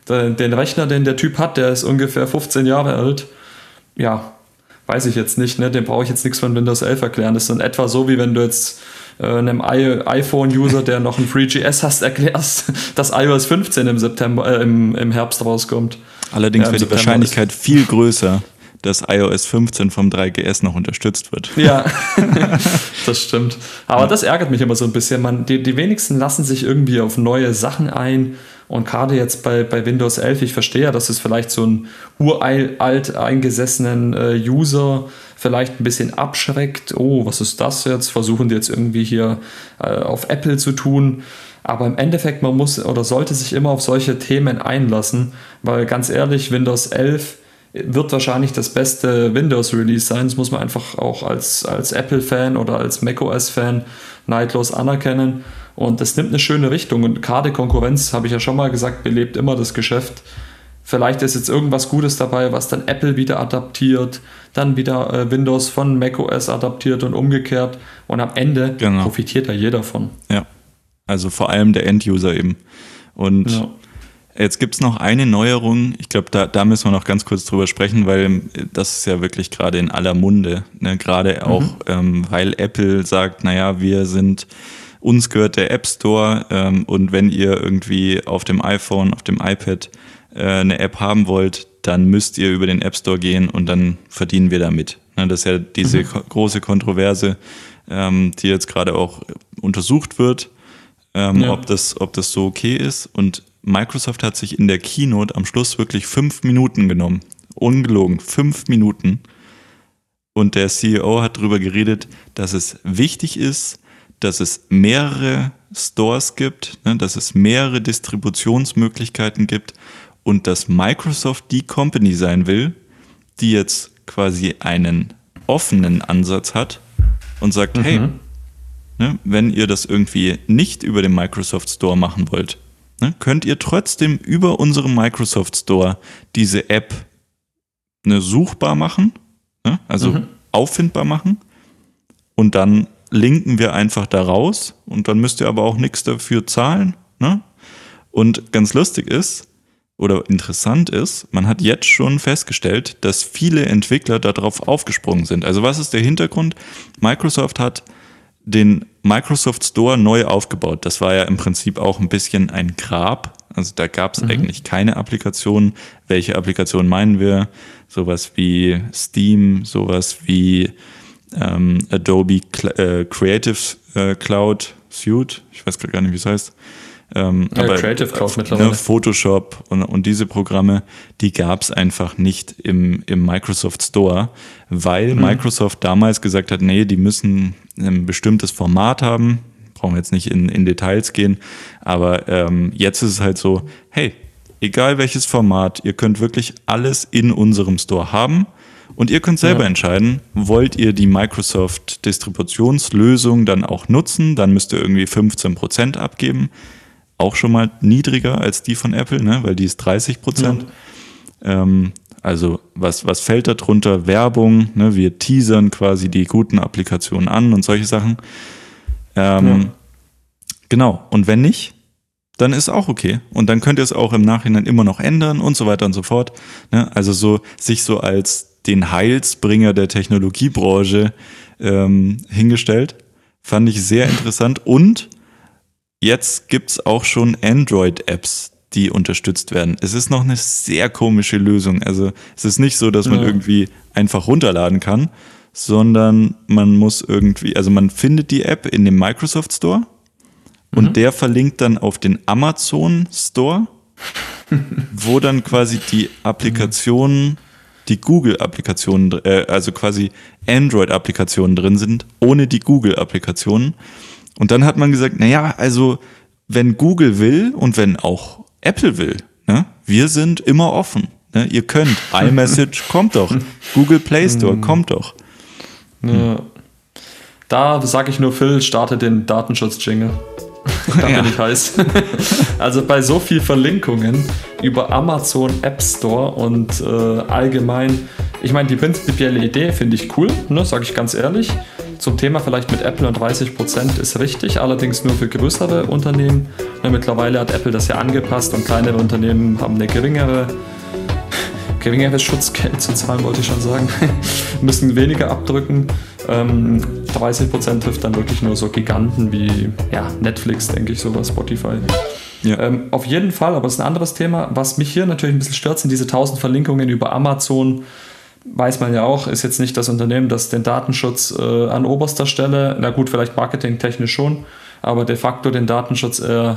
den Rechner, den der Typ hat, der ist ungefähr 15 Jahre alt. Ja, weiß ich jetzt nicht, ne? dem brauche ich jetzt nichts von Windows 11 erklären. Das ist in etwa so, wie wenn du jetzt äh, einem iPhone-User, der noch ein FreeGS hast, erklärst, dass iOS 15 im September, äh, im, im Herbst rauskommt.
Allerdings ja, wäre die Wahrscheinlichkeit viel größer, dass iOS 15 vom 3GS noch unterstützt wird.
Ja, das stimmt. Aber ja. das ärgert mich immer so ein bisschen. Man, die, die wenigsten lassen sich irgendwie auf neue Sachen ein. Und gerade jetzt bei, bei Windows 11, ich verstehe ja, dass es vielleicht so einen uralt eingesessenen äh, User vielleicht ein bisschen abschreckt. Oh, was ist das jetzt? Versuchen die jetzt irgendwie hier äh, auf Apple zu tun. Aber im Endeffekt, man muss oder sollte sich immer auf solche Themen einlassen, weil ganz ehrlich, Windows 11 wird wahrscheinlich das beste Windows-Release sein. Das muss man einfach auch als, als Apple-Fan oder als macOS-Fan neidlos anerkennen. Und das nimmt eine schöne Richtung. Und gerade Konkurrenz, habe ich ja schon mal gesagt, belebt immer das Geschäft. Vielleicht ist jetzt irgendwas Gutes dabei, was dann Apple wieder adaptiert, dann wieder äh, Windows von macOS adaptiert und umgekehrt. Und am Ende genau. profitiert da jeder von.
Ja, also vor allem der End-User eben. Und ja. Jetzt gibt es noch eine Neuerung. Ich glaube, da, da müssen wir noch ganz kurz drüber sprechen, weil das ist ja wirklich gerade in aller Munde. Ne? Gerade auch, mhm. ähm, weil Apple sagt, naja, wir sind, uns gehört der App Store ähm, und wenn ihr irgendwie auf dem iPhone, auf dem iPad äh, eine App haben wollt, dann müsst ihr über den App Store gehen und dann verdienen wir damit. Ne? Das ist ja diese mhm. große Kontroverse, ähm, die jetzt gerade auch untersucht wird ähm, ja. ob, das, ob das so okay ist. Und Microsoft hat sich in der Keynote am Schluss wirklich fünf Minuten genommen. Ungelogen, fünf Minuten. Und der CEO hat darüber geredet, dass es wichtig ist, dass es mehrere Stores gibt, ne, dass es mehrere Distributionsmöglichkeiten gibt und dass Microsoft die Company sein will, die jetzt quasi einen offenen Ansatz hat und sagt, mhm. hey, ne, wenn ihr das irgendwie nicht über den Microsoft Store machen wollt, ne, könnt ihr trotzdem über unseren Microsoft Store diese App ne, suchbar machen, ne, also mhm. auffindbar machen und dann linken wir einfach da raus und dann müsst ihr aber auch nichts dafür zahlen. Ne? Und ganz lustig ist, oder interessant ist, man hat jetzt schon festgestellt, dass viele Entwickler darauf aufgesprungen sind. Also was ist der Hintergrund? Microsoft hat den Microsoft Store neu aufgebaut. Das war ja im Prinzip auch ein bisschen ein Grab. Also da gab es mhm. eigentlich keine Applikationen. Welche Applikationen meinen wir? Sowas wie Steam, sowas wie ähm, Adobe Cl äh, Creative äh, Cloud Suite. Ich weiß gar nicht, wie es heißt. Ähm, ja, aber Creative Cloud mittlerweile. Ne, Photoshop und, und diese Programme, die gab es einfach nicht im, im Microsoft Store, weil mhm. Microsoft damals gesagt hat, nee, die müssen ein bestimmtes Format haben. Brauchen wir jetzt nicht in, in Details gehen, aber ähm, jetzt ist es halt so, hey, egal welches Format, ihr könnt wirklich alles in unserem Store haben. Und ihr könnt selber ja. entscheiden, wollt ihr die Microsoft Distributionslösung dann auch nutzen, dann müsst ihr irgendwie 15% abgeben auch schon mal niedriger als die von Apple, ne? weil die ist 30 Prozent. Ja. Ähm, also was, was fällt da drunter? Werbung, ne? wir teasern quasi die guten Applikationen an und solche Sachen. Ähm, ja. Genau, und wenn nicht, dann ist auch okay. Und dann könnt ihr es auch im Nachhinein immer noch ändern und so weiter und so fort. Ne? Also so sich so als den Heilsbringer der Technologiebranche ähm, hingestellt. Fand ich sehr interessant und Jetzt gibt's auch schon Android-Apps, die unterstützt werden. Es ist noch eine sehr komische Lösung. Also es ist nicht so, dass man ja. irgendwie einfach runterladen kann, sondern man muss irgendwie, also man findet die App in dem Microsoft Store und mhm. der verlinkt dann auf den Amazon Store, wo dann quasi die Applikationen, die Google-Applikationen, äh, also quasi Android-Applikationen drin sind, ohne die Google-Applikationen. Und dann hat man gesagt, naja, also wenn Google will und wenn auch Apple will, ne, wir sind immer offen. Ne, ihr könnt. iMessage kommt doch. Google Play Store hm. kommt doch.
Ja. Da sage ich nur, Phil, starte den Datenschutz-Jingle. da bin ich heiß. also bei so viel Verlinkungen über Amazon App Store und äh, allgemein, ich meine, die prinzipielle Idee finde ich cool, ne, sage ich ganz ehrlich. Zum Thema vielleicht mit Apple und 30% ist richtig, allerdings nur für größere Unternehmen. Ja, mittlerweile hat Apple das ja angepasst und kleinere Unternehmen haben eine geringere geringeres Schutzgeld zu zahlen, wollte ich schon sagen, müssen weniger abdrücken. Ähm, 30% trifft dann wirklich nur so Giganten wie ja, Netflix, denke ich, sowas, Spotify. Ja. Ähm, auf jeden Fall, aber das ist ein anderes Thema. Was mich hier natürlich ein bisschen stört, sind diese 1000 Verlinkungen über Amazon, weiß man ja auch, ist jetzt nicht das Unternehmen, das den Datenschutz äh, an oberster Stelle, na gut, vielleicht marketingtechnisch schon, aber de facto den Datenschutz äh,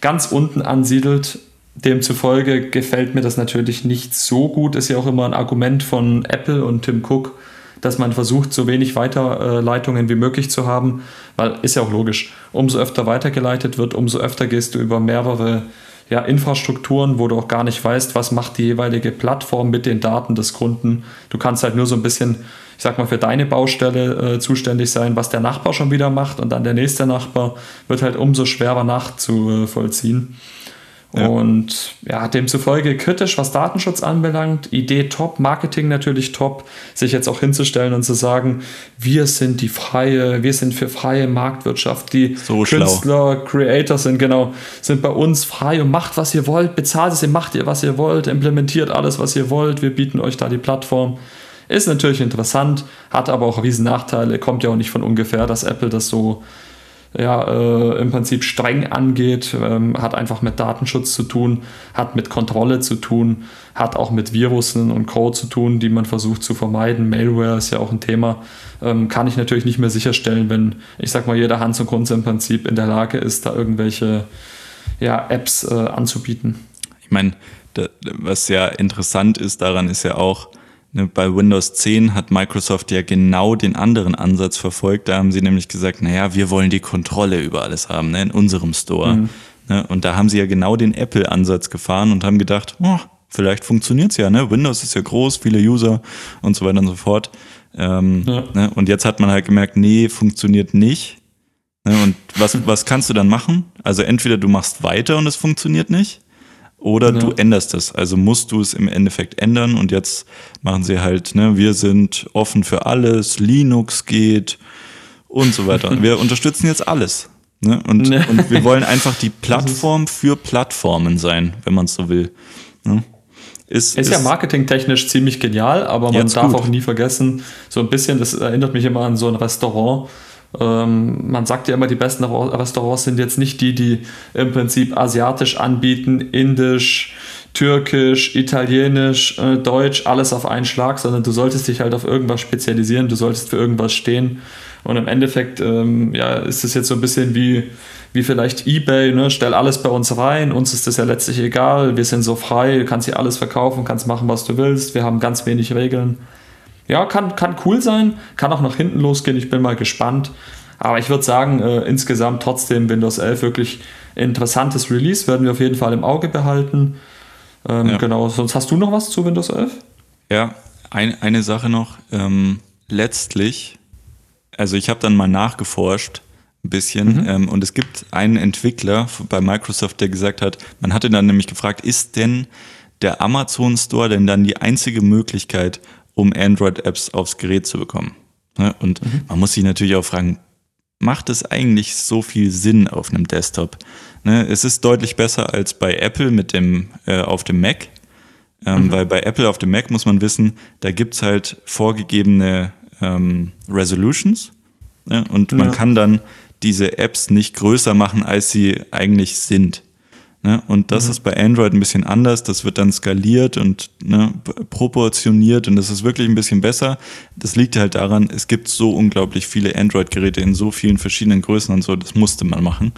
ganz unten ansiedelt. Demzufolge gefällt mir das natürlich nicht so gut. Ist ja auch immer ein Argument von Apple und Tim Cook, dass man versucht, so wenig Weiterleitungen wie möglich zu haben, weil ist ja auch logisch. Umso öfter weitergeleitet wird, umso öfter gehst du über mehrere ja, Infrastrukturen, wo du auch gar nicht weißt, was macht die jeweilige Plattform mit den Daten des Kunden. Du kannst halt nur so ein bisschen, ich sag mal, für deine Baustelle äh, zuständig sein, was der Nachbar schon wieder macht und dann der nächste Nachbar wird halt umso schwerer nachzuvollziehen. Und ja, demzufolge kritisch, was Datenschutz anbelangt. Idee top, Marketing natürlich top, sich jetzt auch hinzustellen und zu sagen, wir sind die freie, wir sind für freie Marktwirtschaft. Die so Künstler. Creator sind genau, sind bei uns frei und macht, was ihr wollt, bezahlt es, ihr macht ihr, was ihr wollt, implementiert alles, was ihr wollt, wir bieten euch da die Plattform. Ist natürlich interessant, hat aber auch riesen Nachteile, kommt ja auch nicht von ungefähr, dass Apple das so ja, äh, im Prinzip streng angeht, ähm, hat einfach mit Datenschutz zu tun, hat mit Kontrolle zu tun, hat auch mit Virussen und Code zu tun, die man versucht zu vermeiden. Malware ist ja auch ein Thema. Ähm, kann ich natürlich nicht mehr sicherstellen, wenn, ich sag mal, jeder Hans und Kunze im Prinzip in der Lage ist, da irgendwelche ja, Apps äh, anzubieten.
Ich meine, was ja interessant ist daran, ist ja auch, bei Windows 10 hat Microsoft ja genau den anderen Ansatz verfolgt. Da haben sie nämlich gesagt, naja, wir wollen die Kontrolle über alles haben, ne, in unserem Store. Mhm. Ne, und da haben sie ja genau den Apple-Ansatz gefahren und haben gedacht, oh, vielleicht funktioniert's ja, ne? Windows ist ja groß, viele User und so weiter und so fort. Ähm, ja. ne? Und jetzt hat man halt gemerkt, nee, funktioniert nicht. Ne? Und was, was kannst du dann machen? Also entweder du machst weiter und es funktioniert nicht, oder ja. du änderst es. Also musst du es im Endeffekt ändern und jetzt machen sie halt, ne, wir sind offen für alles, Linux geht und so weiter. wir unterstützen jetzt alles. Ne? Und, ne. und wir wollen einfach die Plattform für Plattformen sein, wenn man es so will. Ne?
Ist, ist, ist, ja marketingtechnisch ziemlich genial, aber man darf gut. auch nie vergessen, so ein bisschen, das erinnert mich immer an so ein Restaurant, ähm, man sagt ja immer, die besten Restaurants sind jetzt nicht die, die im Prinzip asiatisch anbieten, indisch, türkisch, italienisch, äh, deutsch, alles auf einen Schlag, sondern du solltest dich halt auf irgendwas spezialisieren, du solltest für irgendwas stehen. Und im Endeffekt ähm, ja, ist es jetzt so ein bisschen wie, wie vielleicht eBay, ne? stell alles bei uns rein, uns ist das ja letztlich egal, wir sind so frei, du kannst hier alles verkaufen, kannst machen, was du willst, wir haben ganz wenig Regeln. Ja, kann, kann cool sein, kann auch nach hinten losgehen, ich bin mal gespannt. Aber ich würde sagen, äh, insgesamt trotzdem Windows 11 wirklich interessantes Release, werden wir auf jeden Fall im Auge behalten. Ähm, ja. Genau, sonst hast du noch was zu Windows 11?
Ja, ein, eine Sache noch. Ähm, letztlich, also ich habe dann mal nachgeforscht, ein bisschen, mhm. ähm, und es gibt einen Entwickler bei Microsoft, der gesagt hat, man hatte dann nämlich gefragt, ist denn der Amazon Store denn dann die einzige Möglichkeit, um Android-Apps aufs Gerät zu bekommen. Ne? Und mhm. man muss sich natürlich auch fragen, macht es eigentlich so viel Sinn auf einem Desktop? Ne? Es ist deutlich besser als bei Apple mit dem äh, auf dem Mac. Ähm, mhm. Weil bei Apple auf dem Mac muss man wissen, da gibt es halt vorgegebene ähm, Resolutions. Ne? Und man kann dann diese Apps nicht größer machen, als sie eigentlich sind. Ne? Und das mhm. ist bei Android ein bisschen anders. Das wird dann skaliert und ne, proportioniert und das ist wirklich ein bisschen besser. Das liegt halt daran, es gibt so unglaublich viele Android-Geräte in so vielen verschiedenen Größen und so. Das musste man machen.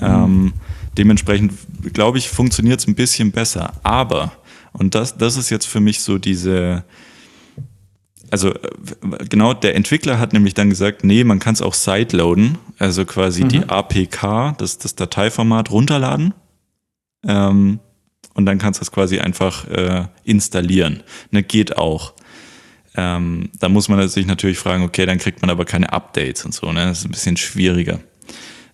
Mhm. Ähm, dementsprechend, glaube ich, funktioniert es ein bisschen besser. Aber, und das, das ist jetzt für mich so diese, also genau, der Entwickler hat nämlich dann gesagt, nee, man kann es auch sideloaden, also quasi mhm. die APK, das, das Dateiformat runterladen ähm, und dann kannst du es quasi einfach äh, installieren. Ne, geht auch. Ähm, da muss man sich natürlich fragen, okay, dann kriegt man aber keine Updates und so. Ne? Das ist ein bisschen schwieriger.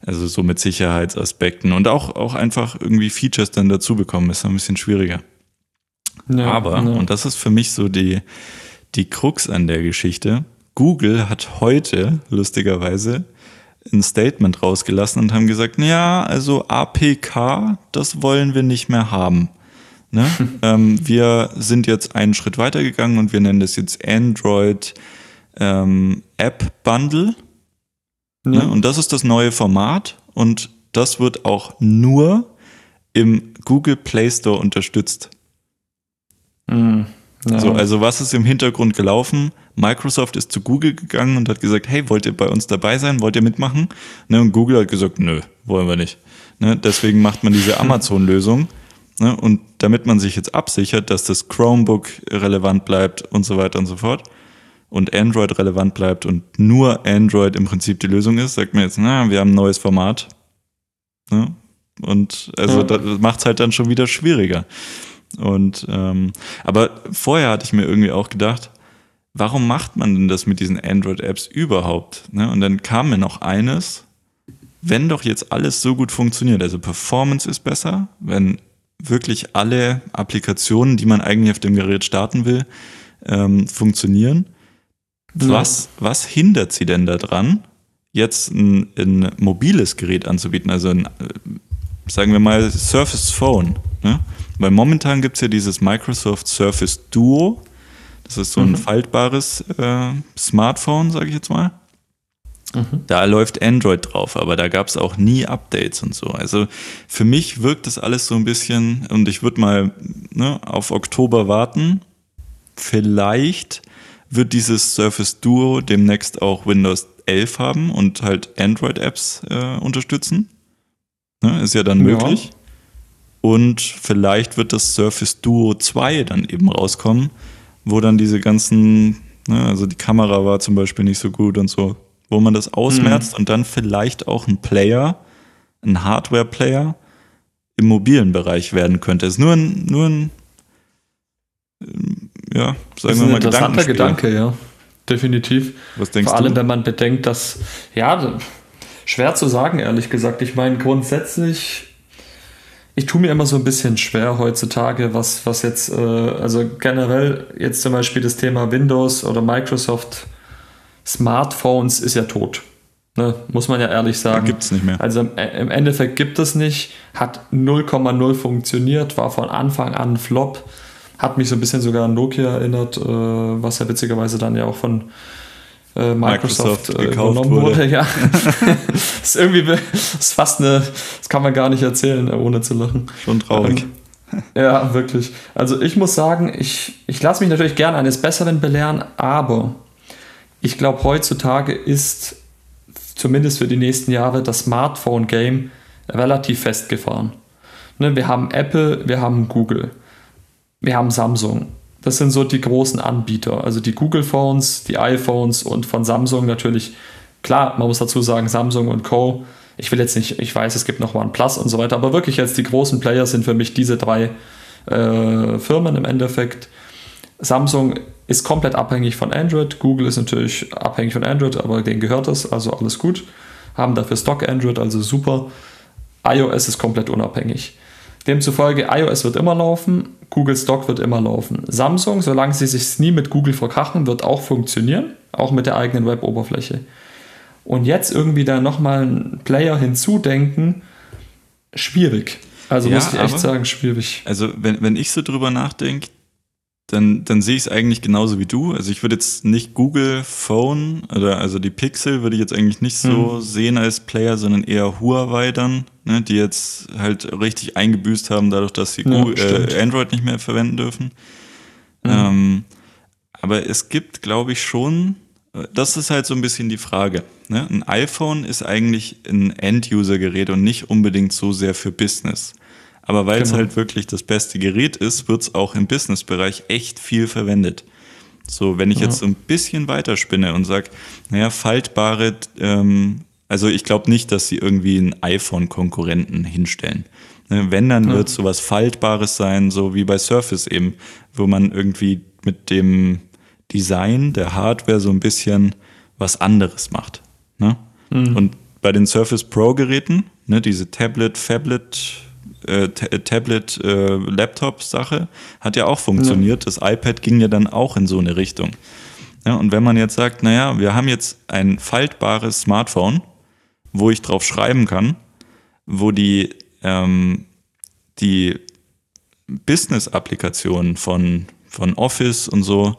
Also so mit Sicherheitsaspekten und auch, auch einfach irgendwie Features dann dazu bekommen, ist ein bisschen schwieriger. Ja, aber, ja. und das ist für mich so die, die Krux an der Geschichte, Google hat heute lustigerweise ein Statement rausgelassen und haben gesagt, ja, also APK, das wollen wir nicht mehr haben. Ne? ähm, wir sind jetzt einen Schritt weiter gegangen und wir nennen das jetzt Android ähm, App Bundle. Ne? Ja. Ne? Und das ist das neue Format und das wird auch nur im Google Play Store unterstützt. Mhm. Ja. So, also was ist im Hintergrund gelaufen? Microsoft ist zu Google gegangen und hat gesagt, hey, wollt ihr bei uns dabei sein? Wollt ihr mitmachen? Ne, und Google hat gesagt, nö, wollen wir nicht. Ne, deswegen macht man diese Amazon-Lösung. Ne, und damit man sich jetzt absichert, dass das Chromebook relevant bleibt und so weiter und so fort und Android relevant bleibt und nur Android im Prinzip die Lösung ist, sagt man jetzt, na, wir haben ein neues Format. Ne? Und also ja. das macht es halt dann schon wieder schwieriger. Und ähm, aber vorher hatte ich mir irgendwie auch gedacht, warum macht man denn das mit diesen Android-Apps überhaupt? Ne? Und dann kam mir noch eines, wenn doch jetzt alles so gut funktioniert, also Performance ist besser, wenn wirklich alle Applikationen, die man eigentlich auf dem Gerät starten will, ähm, funktionieren. Ja. Was, was hindert sie denn daran, jetzt ein, ein mobiles Gerät anzubieten, also ein, äh, sagen wir mal, Surface Phone? Ne? Weil momentan gibt es ja dieses Microsoft Surface Duo. Das ist so ein mhm. faltbares äh, Smartphone, sage ich jetzt mal. Mhm. Da läuft Android drauf, aber da gab es auch nie Updates und so. Also für mich wirkt das alles so ein bisschen, und ich würde mal ne, auf Oktober warten. Vielleicht wird dieses Surface Duo demnächst auch Windows 11 haben und halt Android-Apps äh, unterstützen. Ne, ist ja dann möglich. Ja. Und vielleicht wird das Surface Duo 2 dann eben rauskommen, wo dann diese ganzen, ne, also die Kamera war zum Beispiel nicht so gut und so, wo man das ausmerzt mhm. und dann vielleicht auch ein Player, ein Hardware-Player im mobilen Bereich werden könnte. Ist nur ein, nur ein ja, sagen wir mal,
interessanter Gedanke, ja. Definitiv. Was denkst Vor allem, du? wenn man bedenkt, dass, ja, schwer zu sagen, ehrlich gesagt. Ich meine, grundsätzlich, ich tue mir immer so ein bisschen schwer heutzutage, was, was jetzt, äh, also generell jetzt zum Beispiel das Thema Windows oder Microsoft Smartphones ist ja tot. Ne, muss man ja ehrlich sagen.
Gibt es nicht mehr.
Also im, im Endeffekt gibt es nicht, hat 0,0 funktioniert, war von Anfang an Flop. Hat mich so ein bisschen sogar an Nokia erinnert, äh, was ja witzigerweise dann ja auch von äh, Microsoft, Microsoft äh, übernommen wurde. wurde. Ja. ist irgendwie ist fast eine, das kann man gar nicht erzählen, ohne zu lachen.
Schon traurig.
Ähm, ja, wirklich. Also ich muss sagen, ich, ich lasse mich natürlich gerne eines Besseren belehren, aber ich glaube, heutzutage ist zumindest für die nächsten Jahre das Smartphone-Game relativ festgefahren. Ne, wir haben Apple, wir haben Google wir haben Samsung. Das sind so die großen Anbieter, also die Google Phones, die iPhones und von Samsung natürlich, klar, man muss dazu sagen, Samsung und Co. Ich will jetzt nicht, ich weiß, es gibt noch OnePlus und so weiter, aber wirklich jetzt die großen Player sind für mich diese drei äh, Firmen im Endeffekt. Samsung ist komplett abhängig von Android, Google ist natürlich abhängig von Android, aber denen gehört das, also alles gut. Haben dafür Stock Android, also super. iOS ist komplett unabhängig. Demzufolge, iOS wird immer laufen, Google Stock wird immer laufen. Samsung, solange sie sich nie mit Google verkrachen, wird auch funktionieren, auch mit der eigenen Web-Oberfläche. Und jetzt irgendwie da nochmal einen Player hinzudenken, schwierig. Also ja, muss ich echt aber, sagen, schwierig.
Also wenn, wenn ich so drüber nachdenke, dann, dann sehe ich es eigentlich genauso wie du. Also ich würde jetzt nicht Google Phone oder also die Pixel würde ich jetzt eigentlich nicht so hm. sehen als Player, sondern eher Huawei dann, ne, die jetzt halt richtig eingebüßt haben, dadurch, dass sie ja, Google, äh, Android nicht mehr verwenden dürfen. Mhm. Ähm, aber es gibt, glaube ich, schon, das ist halt so ein bisschen die Frage. Ne? Ein iPhone ist eigentlich ein End-User-Gerät und nicht unbedingt so sehr für Business. Aber weil es genau. halt wirklich das beste Gerät ist, wird es auch im Businessbereich echt viel verwendet. So, wenn ich ja. jetzt so ein bisschen weiterspinne und sage, naja, faltbare, ähm, also ich glaube nicht, dass sie irgendwie einen iPhone-Konkurrenten hinstellen. Ne, wenn, dann ja. wird sowas Faltbares sein, so wie bei Surface eben, wo man irgendwie mit dem Design der Hardware so ein bisschen was anderes macht. Ne? Mhm. Und bei den Surface Pro-Geräten, ne, diese Tablet, Fablet, äh, Tablet-Laptop-Sache äh, hat ja auch funktioniert. Ja. Das iPad ging ja dann auch in so eine Richtung. Ja, und wenn man jetzt sagt, naja, wir haben jetzt ein faltbares Smartphone, wo ich drauf schreiben kann, wo die, ähm, die Business-Applikationen von, von Office und so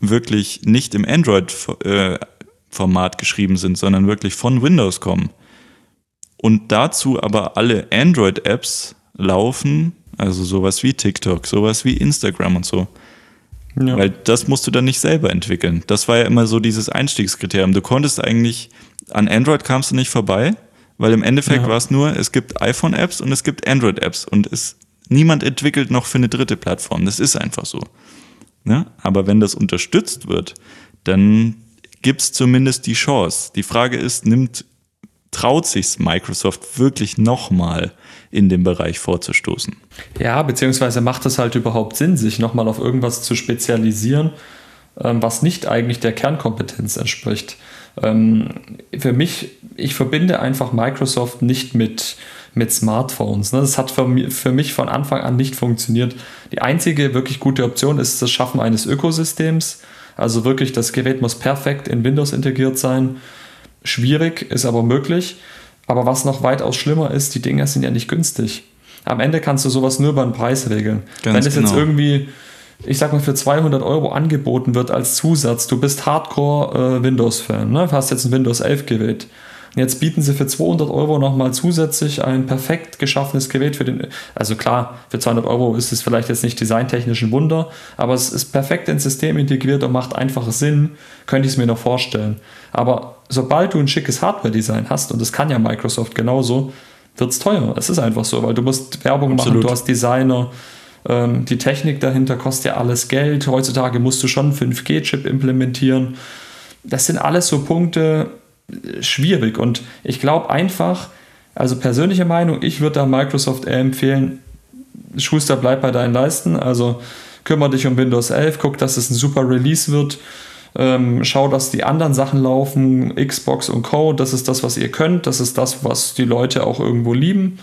wirklich nicht im Android-Format äh, geschrieben sind, sondern wirklich von Windows kommen und dazu aber alle Android-Apps laufen, also sowas wie TikTok, sowas wie Instagram und so. Ja. Weil das musst du dann nicht selber entwickeln. Das war ja immer so dieses Einstiegskriterium. Du konntest eigentlich, an Android kamst du nicht vorbei, weil im Endeffekt ja. war es nur, es gibt iPhone-Apps und es gibt Android-Apps und es, niemand entwickelt noch für eine dritte Plattform. Das ist einfach so. Ja? Aber wenn das unterstützt wird, dann gibt es zumindest die Chance. Die Frage ist, nimmt traut sich Microsoft wirklich nochmal in dem Bereich vorzustoßen?
Ja, beziehungsweise macht es halt überhaupt Sinn, sich nochmal auf irgendwas zu spezialisieren, ähm, was nicht eigentlich der Kernkompetenz entspricht. Ähm, für mich, ich verbinde einfach Microsoft nicht mit, mit Smartphones. Ne? Das hat für mich von Anfang an nicht funktioniert. Die einzige wirklich gute Option ist das Schaffen eines Ökosystems. Also wirklich, das Gerät muss perfekt in Windows integriert sein schwierig, ist aber möglich. Aber was noch weitaus schlimmer ist, die Dinger sind ja nicht günstig. Am Ende kannst du sowas nur über den Preis regeln. Ganz Wenn es genau. jetzt irgendwie ich sag mal, für 200 Euro angeboten wird als Zusatz. Du bist Hardcore äh, Windows-Fan, ne? hast jetzt ein Windows 11 Gerät. Und jetzt bieten sie für 200 Euro nochmal zusätzlich ein perfekt geschaffenes Gerät für den. Also klar, für 200 Euro ist es vielleicht jetzt nicht designtechnisch ein Wunder, aber es ist perfekt ins System integriert und macht einfach Sinn, könnte ich es mir noch vorstellen. Aber sobald du ein schickes Hardware-Design hast, und das kann ja Microsoft genauso, wird es teuer. Es ist einfach so, weil du musst Werbung Absolut. machen, du hast Designer, ähm, die Technik dahinter kostet ja alles Geld. Heutzutage musst du schon 5G-Chip implementieren. Das sind alles so Punkte schwierig und ich glaube einfach, also persönliche Meinung, ich würde da Microsoft eher empfehlen, Schuster, bleib bei deinen Leisten, also kümmere dich um Windows 11, guck, dass es ein super Release wird, ähm, schau, dass die anderen Sachen laufen, Xbox und Co., das ist das, was ihr könnt, das ist das, was die Leute auch irgendwo lieben,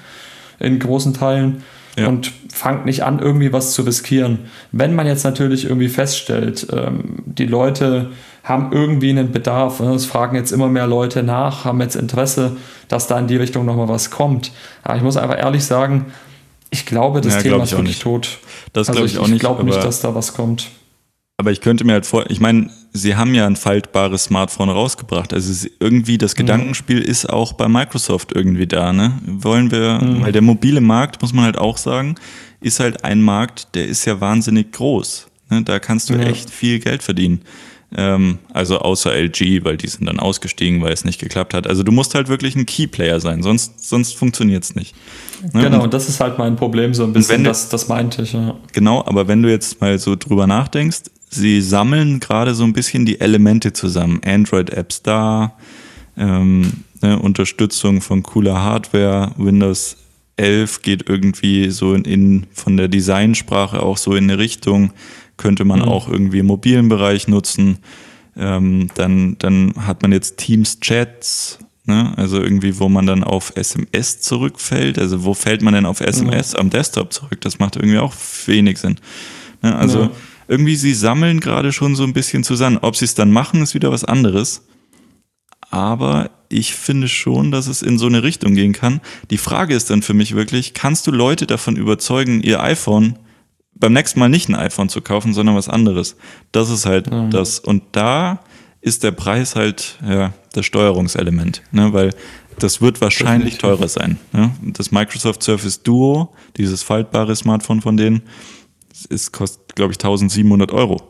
in großen Teilen ja. und fangt nicht an, irgendwie was zu riskieren. Wenn man jetzt natürlich irgendwie feststellt, ähm, die Leute haben irgendwie einen Bedarf, ne? es fragen jetzt immer mehr Leute nach, haben jetzt Interesse, dass da in die Richtung nochmal was kommt. Aber ich muss einfach ehrlich sagen, ich glaube, das ja, Thema ist wirklich tot.
Das also glaube ich, ich auch nicht.
Ich glaube nicht, dass da was kommt.
Aber ich könnte mir halt vor, ich meine, sie haben ja ein faltbares Smartphone rausgebracht. Also irgendwie das mhm. Gedankenspiel mhm. ist auch bei Microsoft irgendwie da, ne? Wollen wir, mhm. weil der mobile Markt, muss man halt auch sagen, ist halt ein Markt, der ist ja wahnsinnig groß. Ne? Da kannst du ja. echt viel Geld verdienen. Ähm, also außer LG, weil die sind dann ausgestiegen, weil es nicht geklappt hat. Also du musst halt wirklich ein Keyplayer sein, sonst, sonst funktioniert es nicht.
Ne? Genau, und das ist halt mein Problem so ein bisschen, du, das, das meinte ich. Ja.
Genau, aber wenn du jetzt mal so drüber nachdenkst, sie sammeln gerade so ein bisschen die Elemente zusammen. Android-Apps da, ähm, ne, Unterstützung von cooler Hardware, Windows 11 geht irgendwie so in, in, von der Designsprache auch so in eine Richtung, könnte man mhm. auch irgendwie im mobilen Bereich nutzen. Ähm, dann, dann hat man jetzt Teams Chats, ne? also irgendwie, wo man dann auf SMS zurückfällt. Also wo fällt man denn auf SMS mhm. am Desktop zurück? Das macht irgendwie auch wenig Sinn. Ne? Also ja irgendwie, sie sammeln gerade schon so ein bisschen zusammen. Ob sie es dann machen, ist wieder was anderes. Aber ich finde schon, dass es in so eine Richtung gehen kann. Die Frage ist dann für mich wirklich, kannst du Leute davon überzeugen, ihr iPhone beim nächsten Mal nicht ein iPhone zu kaufen, sondern was anderes? Das ist halt mhm. das. Und da ist der Preis halt ja, das Steuerungselement, ne? weil das wird wahrscheinlich teurer sein. Ne? Das Microsoft Surface Duo, dieses faltbare Smartphone von denen, es kostet, glaube ich, 1700 Euro.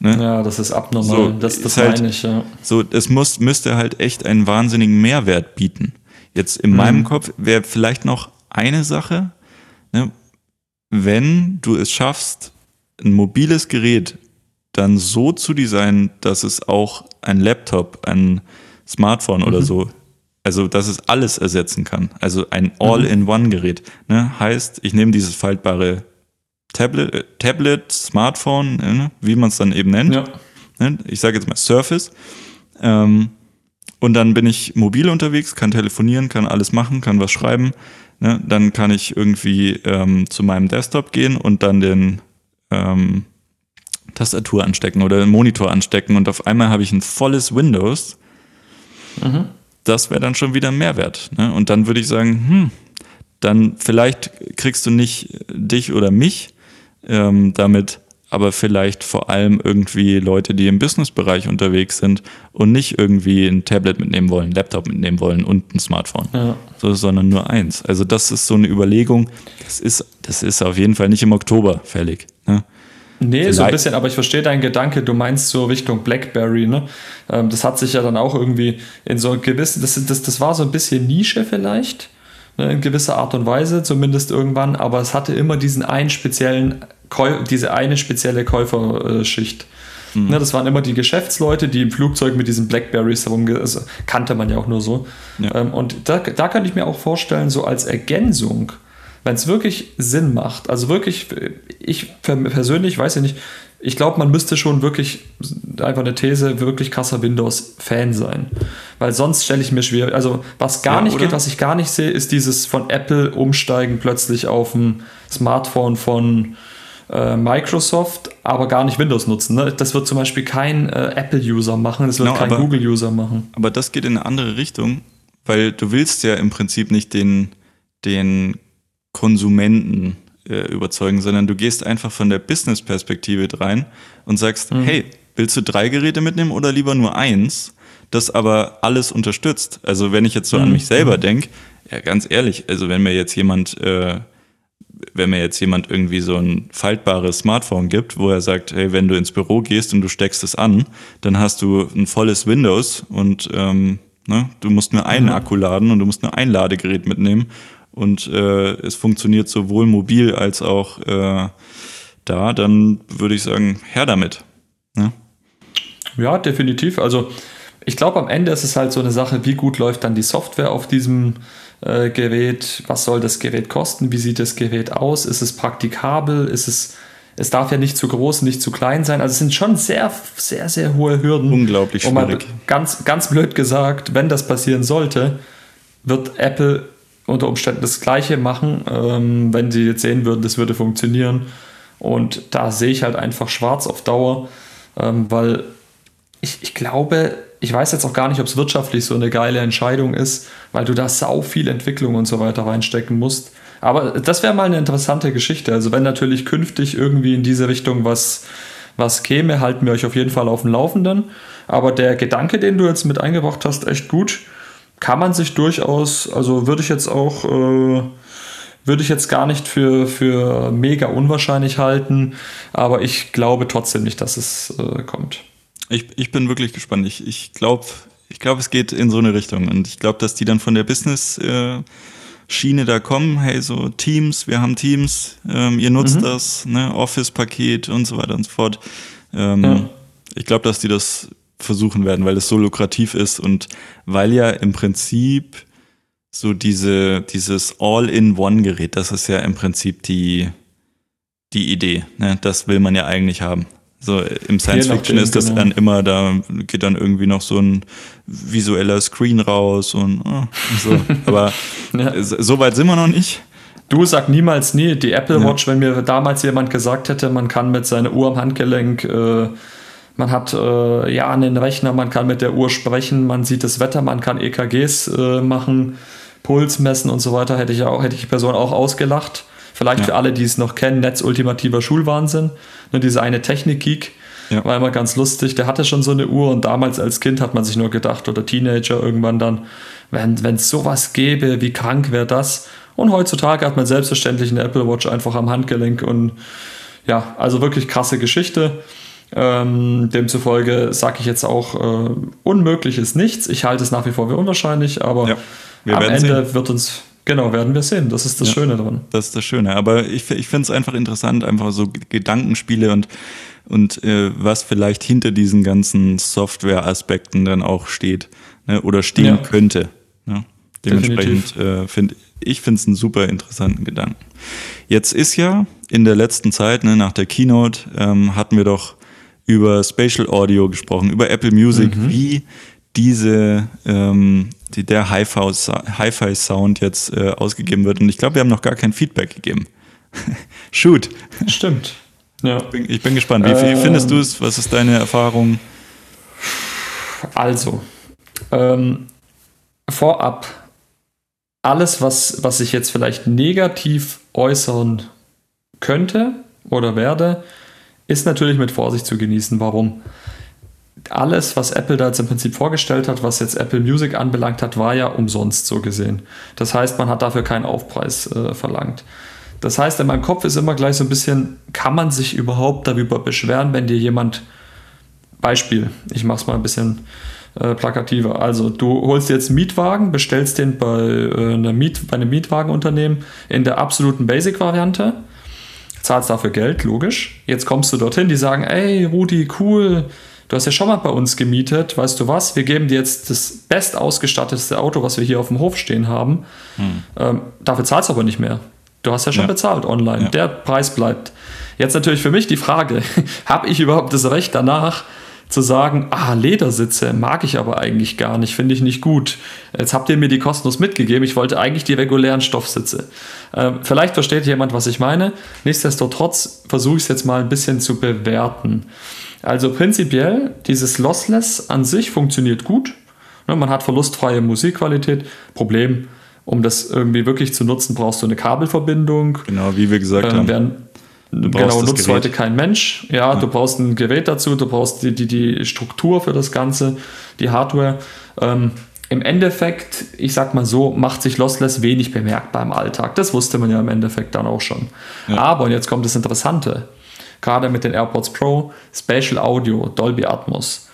Ne? Ja, das ist abnormal. So, das das
halt, meine ich, ja. So, es muss, müsste halt echt einen wahnsinnigen Mehrwert bieten. Jetzt in mhm. meinem Kopf wäre vielleicht noch eine Sache? Wenn du es schaffst, ein mobiles Gerät dann so zu designen, dass es auch ein Laptop, ein Smartphone mhm. oder so, also dass es alles ersetzen kann. Also ein mhm. All-in-One-Gerät. Ne? Heißt, ich nehme dieses faltbare Tablet, äh, Tablet Smartphone, ne, wie man es dann eben nennt. Ja. Ne, ich sage jetzt mal Surface. Ähm, und dann bin ich mobil unterwegs, kann telefonieren, kann alles machen, kann was schreiben. Ne? Dann kann ich irgendwie ähm, zu meinem Desktop gehen und dann den ähm, Tastatur anstecken oder den Monitor anstecken und auf einmal habe ich ein volles Windows. Mhm. Das wäre dann schon wieder ein Mehrwert. Ne? Und dann würde ich sagen, hm, dann vielleicht kriegst du nicht dich oder mich ähm, damit aber vielleicht vor allem irgendwie Leute, die im Businessbereich unterwegs sind und nicht irgendwie ein Tablet mitnehmen wollen, Laptop mitnehmen wollen und ein Smartphone, ja. so, sondern nur eins. Also das ist so eine Überlegung. Das ist, das ist auf jeden Fall nicht im Oktober fällig. Ne?
Nee, vielleicht. so ein bisschen, aber ich verstehe deinen Gedanke, du meinst so Richtung Blackberry, ne? Ähm, das hat sich ja dann auch irgendwie in so gewissen, das, das, das war so ein bisschen Nische vielleicht, ne, in gewisser Art und Weise, zumindest irgendwann, aber es hatte immer diesen einen speziellen diese eine spezielle Käuferschicht. Mhm. Ne, das waren immer die Geschäftsleute, die im Flugzeug mit diesen Blackberries herum, also kannte man ja auch nur so. Ja. Ähm, und da, da könnte ich mir auch vorstellen, so als Ergänzung, wenn es wirklich Sinn macht, also wirklich, ich persönlich weiß ja nicht, ich glaube, man müsste schon wirklich, einfach eine These, wirklich krasser Windows-Fan sein. Weil sonst stelle ich mir schwer, also was gar ja, nicht oder? geht, was ich gar nicht sehe, ist dieses von Apple umsteigen plötzlich auf ein Smartphone von äh, Microsoft, aber gar nicht Windows nutzen. Ne? Das wird zum Beispiel kein äh, Apple-User machen, das wird genau, kein Google-User machen.
Aber das geht in eine andere Richtung, weil du willst ja im Prinzip nicht den, den Konsumenten äh, überzeugen, sondern du gehst einfach von der Business-Perspektive rein und sagst, mhm. hey, willst du drei Geräte mitnehmen oder lieber nur eins, das aber alles unterstützt? Also wenn ich jetzt so mhm. an mich selber mhm. denke, ja, ganz ehrlich, also wenn mir jetzt jemand, äh, wenn mir jetzt jemand irgendwie so ein faltbares Smartphone gibt, wo er sagt, hey, wenn du ins Büro gehst und du steckst es an, dann hast du ein volles Windows und ähm, ne, du musst nur einen mhm. Akku laden und du musst nur ein Ladegerät mitnehmen und äh, es funktioniert sowohl mobil als auch äh, da, dann würde ich sagen, her damit. Ne?
Ja, definitiv. Also ich glaube, am Ende ist es halt so eine Sache, wie gut läuft dann die Software auf diesem äh, Gerät, was soll das Gerät kosten, wie sieht das Gerät aus, ist es praktikabel, ist es, es darf ja nicht zu groß, nicht zu klein sein. Also es sind schon sehr, sehr, sehr hohe Hürden.
Unglaublich schwierig.
Ganz, ganz blöd gesagt, wenn das passieren sollte, wird Apple unter Umständen das Gleiche machen, ähm, wenn sie jetzt sehen würden, das würde funktionieren. Und da sehe ich halt einfach schwarz auf Dauer, ähm, weil ich, ich glaube, ich weiß jetzt auch gar nicht, ob es wirtschaftlich so eine geile Entscheidung ist, weil du da sau viel Entwicklung und so weiter reinstecken musst. Aber das wäre mal eine interessante Geschichte. Also wenn natürlich künftig irgendwie in diese Richtung was, was käme, halten wir euch auf jeden Fall auf dem Laufenden. Aber der Gedanke, den du jetzt mit eingebracht hast, echt gut. Kann man sich durchaus, also würde ich jetzt auch, äh, würde ich jetzt gar nicht für, für mega unwahrscheinlich halten, aber ich glaube trotzdem nicht, dass es äh, kommt.
Ich, ich bin wirklich gespannt. Ich, ich glaube, ich glaub, es geht in so eine Richtung. Und ich glaube, dass die dann von der Business-Schiene äh, da kommen. Hey, so Teams, wir haben Teams, ähm, ihr nutzt mhm. das, ne, Office-Paket und so weiter und so fort. Ähm, ja. Ich glaube, dass die das versuchen werden, weil es so lukrativ ist und weil ja im Prinzip so diese, dieses All-in-One-Gerät, das ist ja im Prinzip die, die Idee. Ne? Das will man ja eigentlich haben. So im Science Fiction ist das genau. dann immer, da geht dann irgendwie noch so ein visueller Screen raus und, oh, so. Aber ja. so weit sind wir noch nicht.
Du sag niemals nie. Die Apple Watch, ja. wenn mir damals jemand gesagt hätte, man kann mit seiner Uhr am Handgelenk, äh, man hat äh, ja einen Rechner, man kann mit der Uhr sprechen, man sieht das Wetter, man kann EKGs äh, machen, Puls messen und so weiter, hätte ich auch, hätte ich die Person auch ausgelacht. Vielleicht ja. für alle, die es noch kennen, Netz ultimativer Schulwahnsinn. Nur diese eine Technik-Geek. Ja. War immer ganz lustig. Der hatte schon so eine Uhr und damals als Kind hat man sich nur gedacht, oder Teenager irgendwann dann, wenn es sowas gäbe, wie krank wäre das? Und heutzutage hat man selbstverständlich eine Apple Watch einfach am Handgelenk und ja, also wirklich krasse Geschichte. Ähm, demzufolge sage ich jetzt auch, äh, unmöglich ist nichts. Ich halte es nach wie vor für unwahrscheinlich, aber ja, am Ende sehen. wird uns Genau, werden wir sehen. Das ist das ja, Schöne dran.
Das ist das Schöne. Aber ich, ich finde es einfach interessant, einfach so Gedankenspiele und, und äh, was vielleicht hinter diesen ganzen Software-Aspekten dann auch steht ne, oder stehen ja. könnte. Ja. Dementsprechend äh, finde ich finde es einen super interessanten Gedanken. Jetzt ist ja in der letzten Zeit, ne, nach der Keynote, ähm, hatten wir doch über Spatial Audio gesprochen, über Apple Music, mhm. wie diese ähm, die, der Hi-Fi-Sound jetzt äh, ausgegeben wird. Und ich glaube, wir haben noch gar kein Feedback gegeben. Shoot.
Stimmt.
Ja. Ich, bin, ich bin gespannt. Wie, wie findest du es? Was ist deine Erfahrung?
Also, ähm, vorab, alles, was, was ich jetzt vielleicht negativ äußern könnte oder werde, ist natürlich mit Vorsicht zu genießen. Warum? Alles, was Apple da jetzt im Prinzip vorgestellt hat, was jetzt Apple Music anbelangt hat, war ja umsonst so gesehen. Das heißt, man hat dafür keinen Aufpreis äh, verlangt. Das heißt, in meinem Kopf ist immer gleich so ein bisschen, kann man sich überhaupt darüber beschweren, wenn dir jemand, Beispiel, ich mache es mal ein bisschen äh, plakativer. Also du holst jetzt einen Mietwagen, bestellst den bei, äh, einer Miet, bei einem Mietwagenunternehmen in der absoluten Basic-Variante, zahlst dafür Geld, logisch. Jetzt kommst du dorthin, die sagen, ey Rudi, cool, du hast ja schon mal bei uns gemietet, weißt du was, wir geben dir jetzt das best ausgestattete Auto, was wir hier auf dem Hof stehen haben. Hm. Ähm, dafür zahlst du aber nicht mehr. Du hast ja schon ja. bezahlt online. Ja. Der Preis bleibt. Jetzt natürlich für mich die Frage, habe ich überhaupt das Recht danach zu sagen, ah, Ledersitze mag ich aber eigentlich gar nicht, finde ich nicht gut. Jetzt habt ihr mir die kostenlos mitgegeben, ich wollte eigentlich die regulären Stoffsitze. Ähm, vielleicht versteht jemand, was ich meine. Nichtsdestotrotz versuche ich es jetzt mal ein bisschen zu bewerten. Also prinzipiell, dieses Lossless an sich funktioniert gut. Ne, man hat verlustfreie Musikqualität. Problem, Um das irgendwie wirklich zu nutzen, brauchst du eine Kabelverbindung.
Genau, wie wir gesagt
Ähm,
haben.
genau, nutzt
Gerät.
heute kein Mensch. Ja, du brauchst ein Gerät dazu, du brauchst die, die, die Struktur für das Ganze, die Hardware. Ähm, Im Endeffekt, ich sag mal so, macht sich Lossless wenig bemerkbar im Alltag. Das wusste man ja im Endeffekt dann auch schon. Aber, und jetzt kommt das Interessante, gerade mit den AirPods Pro, Spatial Audio, Dolby Atmos.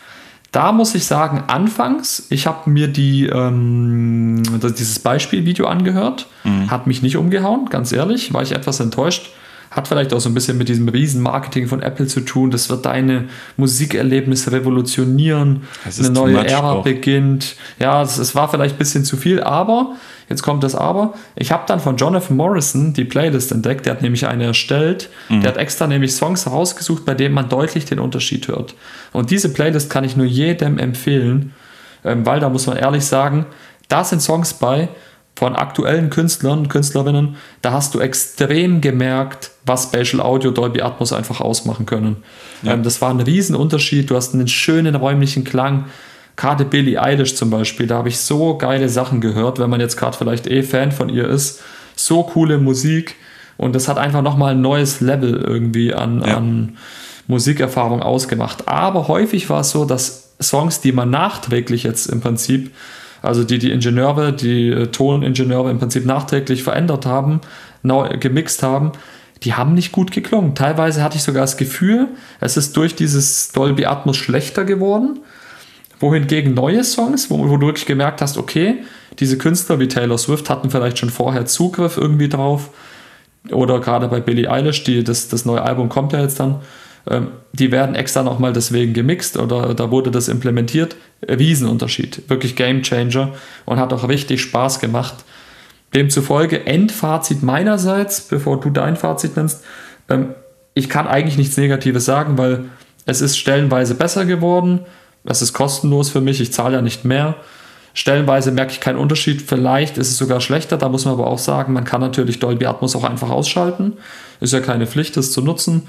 Da muss ich sagen, anfangs, ich habe mir die, ähm, dieses Beispielvideo angehört, hat mich nicht umgehauen, ganz ehrlich, war ich etwas enttäuscht. Hat vielleicht auch so ein bisschen mit diesem Riesenmarketing von Apple zu tun. Das wird deine Musikerlebnisse revolutionieren. Eine neue Ära
auch.
beginnt. Ja, es, es war vielleicht ein bisschen zu viel, aber, jetzt kommt das Aber, ich habe dann von Jonathan Morrison die Playlist entdeckt, der hat nämlich eine erstellt,
Mhm.
der hat extra nämlich Songs herausgesucht, bei denen man deutlich den Unterschied hört. Und diese Playlist kann ich nur jedem empfehlen, ähm, weil da muss man ehrlich sagen, da sind Songs bei von aktuellen Künstlern und Künstlerinnen, da hast du extrem gemerkt, was Spatial Audio Dolby Atmos einfach ausmachen können. Ähm, das war ein Riesenunterschied, du hast einen schönen räumlichen Klang, gerade Billie Eilish zum Beispiel, da habe ich so geile Sachen gehört, wenn man jetzt gerade vielleicht eh Fan von ihr ist, so coole Musik und das hat einfach nochmal ein neues Level irgendwie an,
Ja.
an Musikerfahrung ausgemacht. Aber häufig war es so, dass Songs, die man nachträglich jetzt im Prinzip, also die die Ingenieure, die äh, Toningenieure im Prinzip nachträglich verändert haben, neu gemixt haben, die haben nicht gut geklungen. Teilweise hatte ich sogar das Gefühl, es ist durch dieses Dolby Atmos schlechter geworden. Wohingegen neue Songs, wo, wo du wirklich gemerkt hast, okay, diese Künstler wie Taylor Swift hatten vielleicht schon vorher Zugriff irgendwie drauf. Oder gerade bei Billie Eilish, die, das, das neue Album kommt ja jetzt dann, die werden extra nochmal deswegen gemixt oder da wurde das implementiert. Riesenunterschied, wirklich Game Changer und hat auch richtig Spaß gemacht. Demzufolge, Endfazit meinerseits, bevor du dein Fazit nennst, ähm, ich kann eigentlich nichts Negatives sagen, weil es ist stellenweise besser geworden. Es ist kostenlos für mich, ich zahle ja nicht mehr. Stellenweise merke ich keinen Unterschied. Vielleicht ist es sogar schlechter. Da muss man aber auch sagen, man kann natürlich Dolby Atmos auch einfach ausschalten. Ist ja keine Pflicht, das zu nutzen.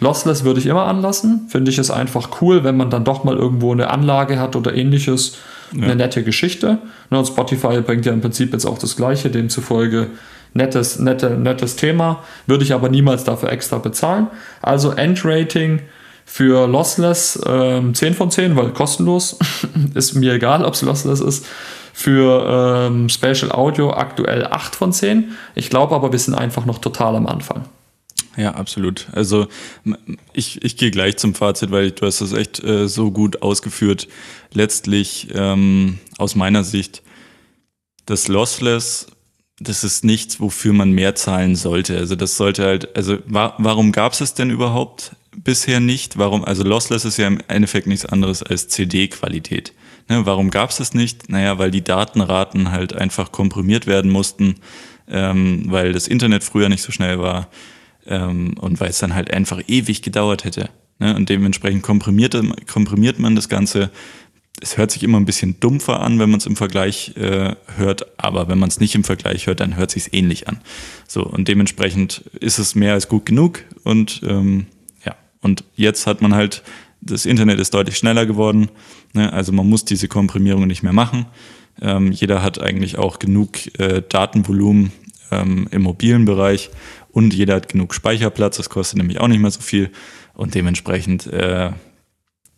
Lossless würde ich immer anlassen. Finde ich es einfach cool, wenn man dann doch mal irgendwo eine Anlage hat oder ähnliches. Eine nette Geschichte. Ne, Und Spotify bringt ja im Prinzip jetzt auch das Gleiche. Demzufolge nettes, nette, nettes Thema. Würde ich aber niemals dafür extra bezahlen. Also Endrating für Lossless ähm, 10 von 10, weil kostenlos. ist mir egal, ob es Lossless ist. Für ähm, Spatial Audio aktuell 8 von 10. Ich glaube aber, wir sind einfach noch total am Anfang.
Ja, absolut. Also ich, ich gehe gleich zum Fazit, weil du hast das echt äh, so gut ausgeführt. Letztlich ähm, aus meiner Sicht, das Lossless, das ist nichts, wofür man mehr zahlen sollte. Also das sollte halt, also wa warum gab es es denn überhaupt bisher nicht? Warum, also Lossless ist ja im Endeffekt nichts anderes als CD-Qualität. Ne, warum gab es es nicht? Naja, weil die Datenraten halt einfach komprimiert werden mussten, ähm, weil das Internet früher nicht so schnell war ähm, und weil es dann halt einfach ewig gedauert hätte. Ne? Und dementsprechend komprimiert, komprimiert man das Ganze. Es hört sich immer ein bisschen dumpfer an, wenn man es im Vergleich äh, hört, aber wenn man es nicht im Vergleich hört, dann hört sich ähnlich an. So und dementsprechend ist es mehr als gut genug und ähm, ja und jetzt hat man halt das Internet ist deutlich schneller geworden, ne? also man muss diese Komprimierung nicht mehr machen. Ähm, jeder hat eigentlich auch genug äh, Datenvolumen ähm, im mobilen Bereich und jeder hat genug Speicherplatz, das kostet nämlich auch nicht mehr so viel und dementsprechend äh,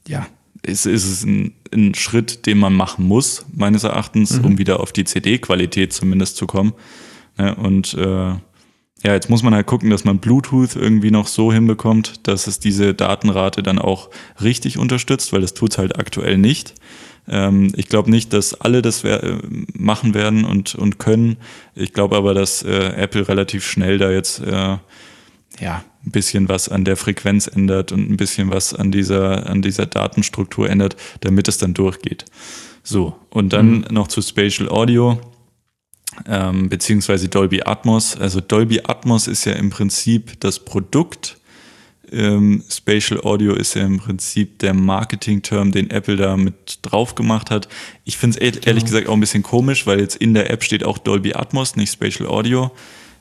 ja, ist, ist es ein, ein Schritt, den man machen muss, meines Erachtens, um wieder auf die CD-Qualität zumindest zu kommen. Ne? Und äh, ja, jetzt muss man halt gucken, dass man Bluetooth irgendwie noch so hinbekommt, dass es diese Datenrate dann auch richtig unterstützt, weil das tut es halt aktuell nicht. Ähm, ich glaube nicht, dass alle das äh, machen werden und, und können. Ich glaube aber, dass äh, Apple relativ schnell da jetzt äh, ja, ein bisschen was an der Frequenz ändert und ein bisschen was an dieser, an dieser Datenstruktur ändert, damit es dann durchgeht. So, und dann noch zu Spatial Audio, ähm, beziehungsweise Dolby Atmos. Also Dolby Atmos ist ja im Prinzip das Produkt. Ähm, Spatial Audio ist ja im Prinzip der Marketing-Term, den Apple da mit drauf gemacht hat. Ich finde es ehrlich gesagt auch ein bisschen komisch, weil jetzt in der App steht auch Dolby Atmos, nicht Spatial Audio.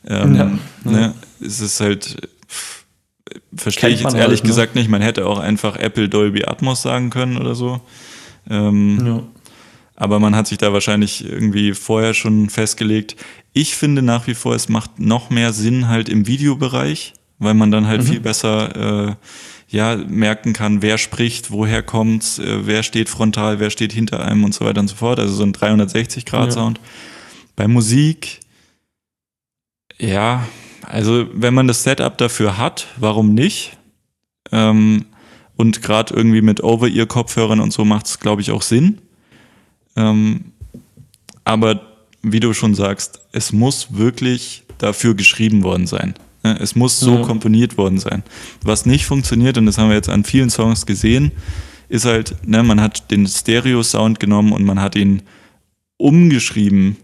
Ähm,
Ja.
Ne, es ist halt, verstehe ich jetzt ehrlich
halt, ne?
gesagt nicht. Man hätte auch einfach Apple Dolby Atmos sagen können oder so. Ähm,
Ja.
aber man hat sich da wahrscheinlich irgendwie vorher schon festgelegt. Ich finde nach wie vor, es macht noch mehr Sinn halt im Videobereich, weil man dann halt mhm. viel besser äh, ja merken kann, wer spricht, woher kommt, äh, wer steht frontal, wer steht hinter einem und so weiter und so fort. Also so ein 360 Grad Sound. Ja. Bei Musik, ja, also wenn man das Setup dafür hat, warum nicht? Ähm, und gerade irgendwie mit Over-Ear-Kopfhörern und so macht es, glaube ich, auch Sinn. Ähm, aber wie du schon sagst, es muss wirklich dafür geschrieben worden sein. Es muss so ja. komponiert worden sein. Was nicht funktioniert, und das haben wir jetzt an vielen Songs gesehen, ist halt, ne, man hat den Stereo-Sound genommen und man hat ihn umgeschrieben.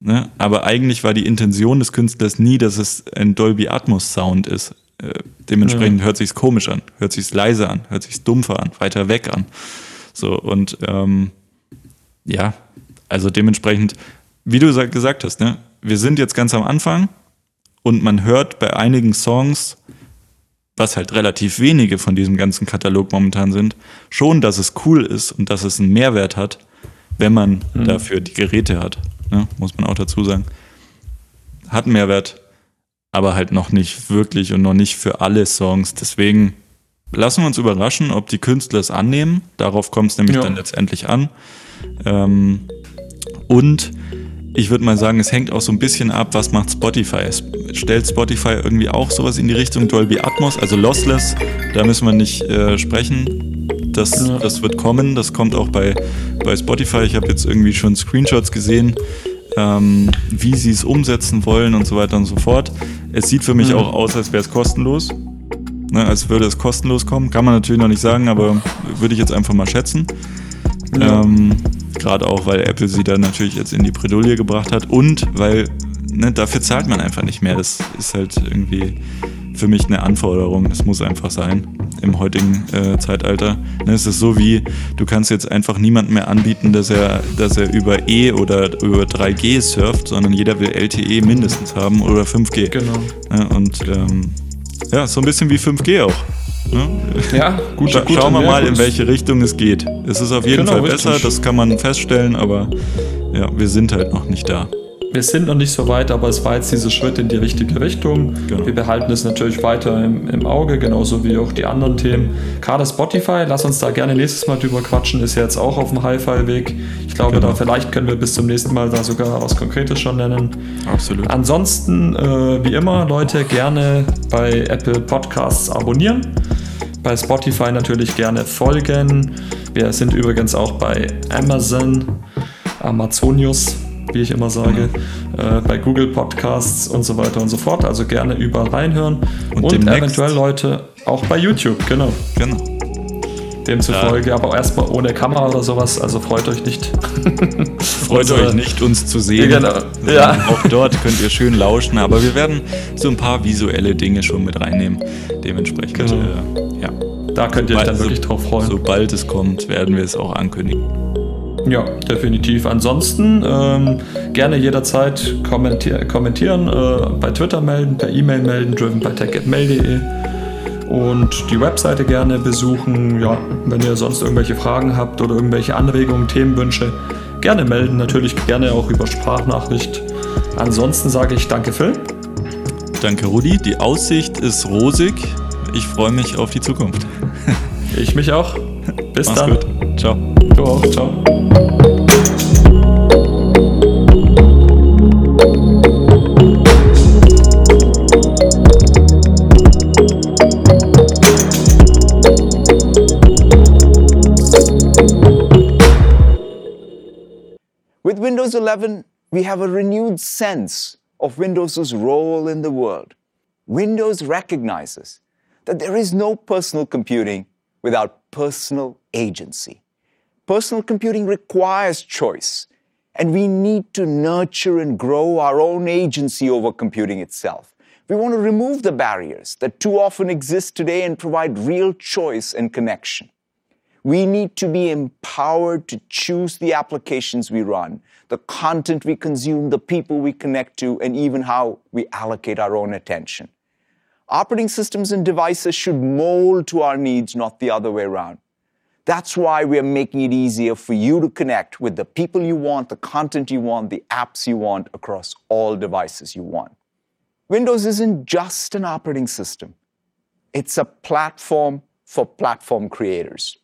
Ne? Aber eigentlich war die Intention des Künstlers nie, dass es ein Dolby Atmos Sound ist. Äh, dementsprechend ja. hört sich's komisch an, hört sich's leise an, hört sich's dumpfer an, weiter weg an. So und ähm, ja, also dementsprechend, wie du gesagt hast, ne, wir sind jetzt ganz am Anfang und man hört bei einigen Songs, was halt relativ wenige von diesem ganzen Katalog momentan sind, schon, dass es cool ist und dass es einen Mehrwert hat, wenn man mhm. dafür die Geräte hat. Ne? Muss man auch dazu sagen. Hat einen Mehrwert, aber halt noch nicht wirklich und noch nicht für alle Songs. Deswegen lassen wir uns überraschen, ob die Künstler es annehmen. Darauf kommt es nämlich ja. dann letztendlich an. Ähm, und ich würde mal sagen, es hängt auch so ein bisschen ab, was macht Spotify. Es stellt Spotify irgendwie auch sowas in die Richtung Dolby Atmos, also Lossless, da müssen wir nicht äh, sprechen. Das, ja. das wird kommen, das kommt auch bei, bei Spotify. Ich habe jetzt irgendwie schon Screenshots gesehen, ähm, wie sie es umsetzen wollen und so weiter und so fort. Es sieht für mich mhm. auch aus, als wäre es kostenlos. Ne, als würde es kostenlos kommen. Kann man natürlich noch nicht sagen, aber würde ich jetzt einfach mal schätzen. Ja. Ähm, Gerade auch, weil Apple sie da natürlich jetzt in die Bredouille gebracht hat und weil ne, dafür zahlt man einfach nicht mehr. Das ist halt irgendwie für mich eine Anforderung. Das muss einfach sein im heutigen äh, Zeitalter. Ne, es ist so wie, du kannst jetzt einfach niemandem mehr anbieten, dass er, dass er über E oder über 3G surft, sondern jeder will LTE mindestens haben oder 5G.
Genau.
Ne, und ähm, ja, so ein bisschen wie 5G auch.
Ne? Ja, gut. Scha
schauen wir mal, in welche Richtung es geht. Es ist auf jeden genau, Fall besser, richtig. das kann man feststellen, aber ja, wir sind halt noch nicht da.
Wir sind noch nicht so weit, aber es war jetzt dieser Schritt in die richtige Richtung. Genau. Wir behalten es natürlich weiter im, im, Auge, genauso wie auch die anderen Themen. Gerade Spotify, lass uns da gerne nächstes Mal drüber quatschen, ist ja jetzt auch auf dem Hi-Fi-Weg. Ich glaube, genau. da vielleicht können wir bis zum nächsten Mal da sogar was Konkretes schon nennen.
Absolut.
Ansonsten, äh, wie immer, Leute, gerne bei Apple Podcasts abonnieren bei Spotify natürlich gerne folgen. Wir sind übrigens auch bei Amazon, Amazonius, wie ich immer sage, äh, bei Google Podcasts und so weiter und so fort. Also gerne überall reinhören. Und, und eventuell Leute auch bei YouTube, genau.
Genau.
Demzufolge, ja. aber erstmal ohne Kamera oder sowas, also freut euch nicht.
freut euch nicht, uns zu sehen.
Genau.
Ja. Auch dort könnt ihr schön lauschen, aber wir werden so ein paar visuelle Dinge schon mit reinnehmen. Dementsprechend. Genau. Äh, ja.
Da könnt ihr euch dann wirklich drauf freuen.
Sobald es kommt, werden wir es auch ankündigen.
Ja, definitiv. Ansonsten ähm, gerne jederzeit kommentier kommentieren, äh, bei Twitter melden, per E-Mail melden, driven bei tech.mail.de und die Webseite gerne besuchen. Ja, wenn ihr sonst irgendwelche Fragen habt oder irgendwelche Anregungen, Themenwünsche, gerne melden. Natürlich gerne auch über Sprachnachricht. Ansonsten sage ich danke Phil.
Danke Rudi. Die Aussicht ist rosig. Ich freue mich auf die Zukunft.
Ich mich auch. Bis
Mach's
dann.
Gut. Ciao.
Du auch. Ciao.
Windows 11, we have a renewed sense of Windows' role in the world. Windows recognizes that there is no personal computing without personal agency. Personal computing requires choice, and we need to nurture and grow our own agency over computing itself. We want to remove the barriers that too often exist today and provide real choice and connection. We need to be empowered to choose the applications we run, the content we consume, the people we connect to, and even how we allocate our own attention. Operating systems and devices should mold to our needs, not the other way around. That's why we are making it easier for you to connect with the people you want, the content you want, the apps you want across all devices you want. Windows isn't just an operating system. It's a platform for platform creators.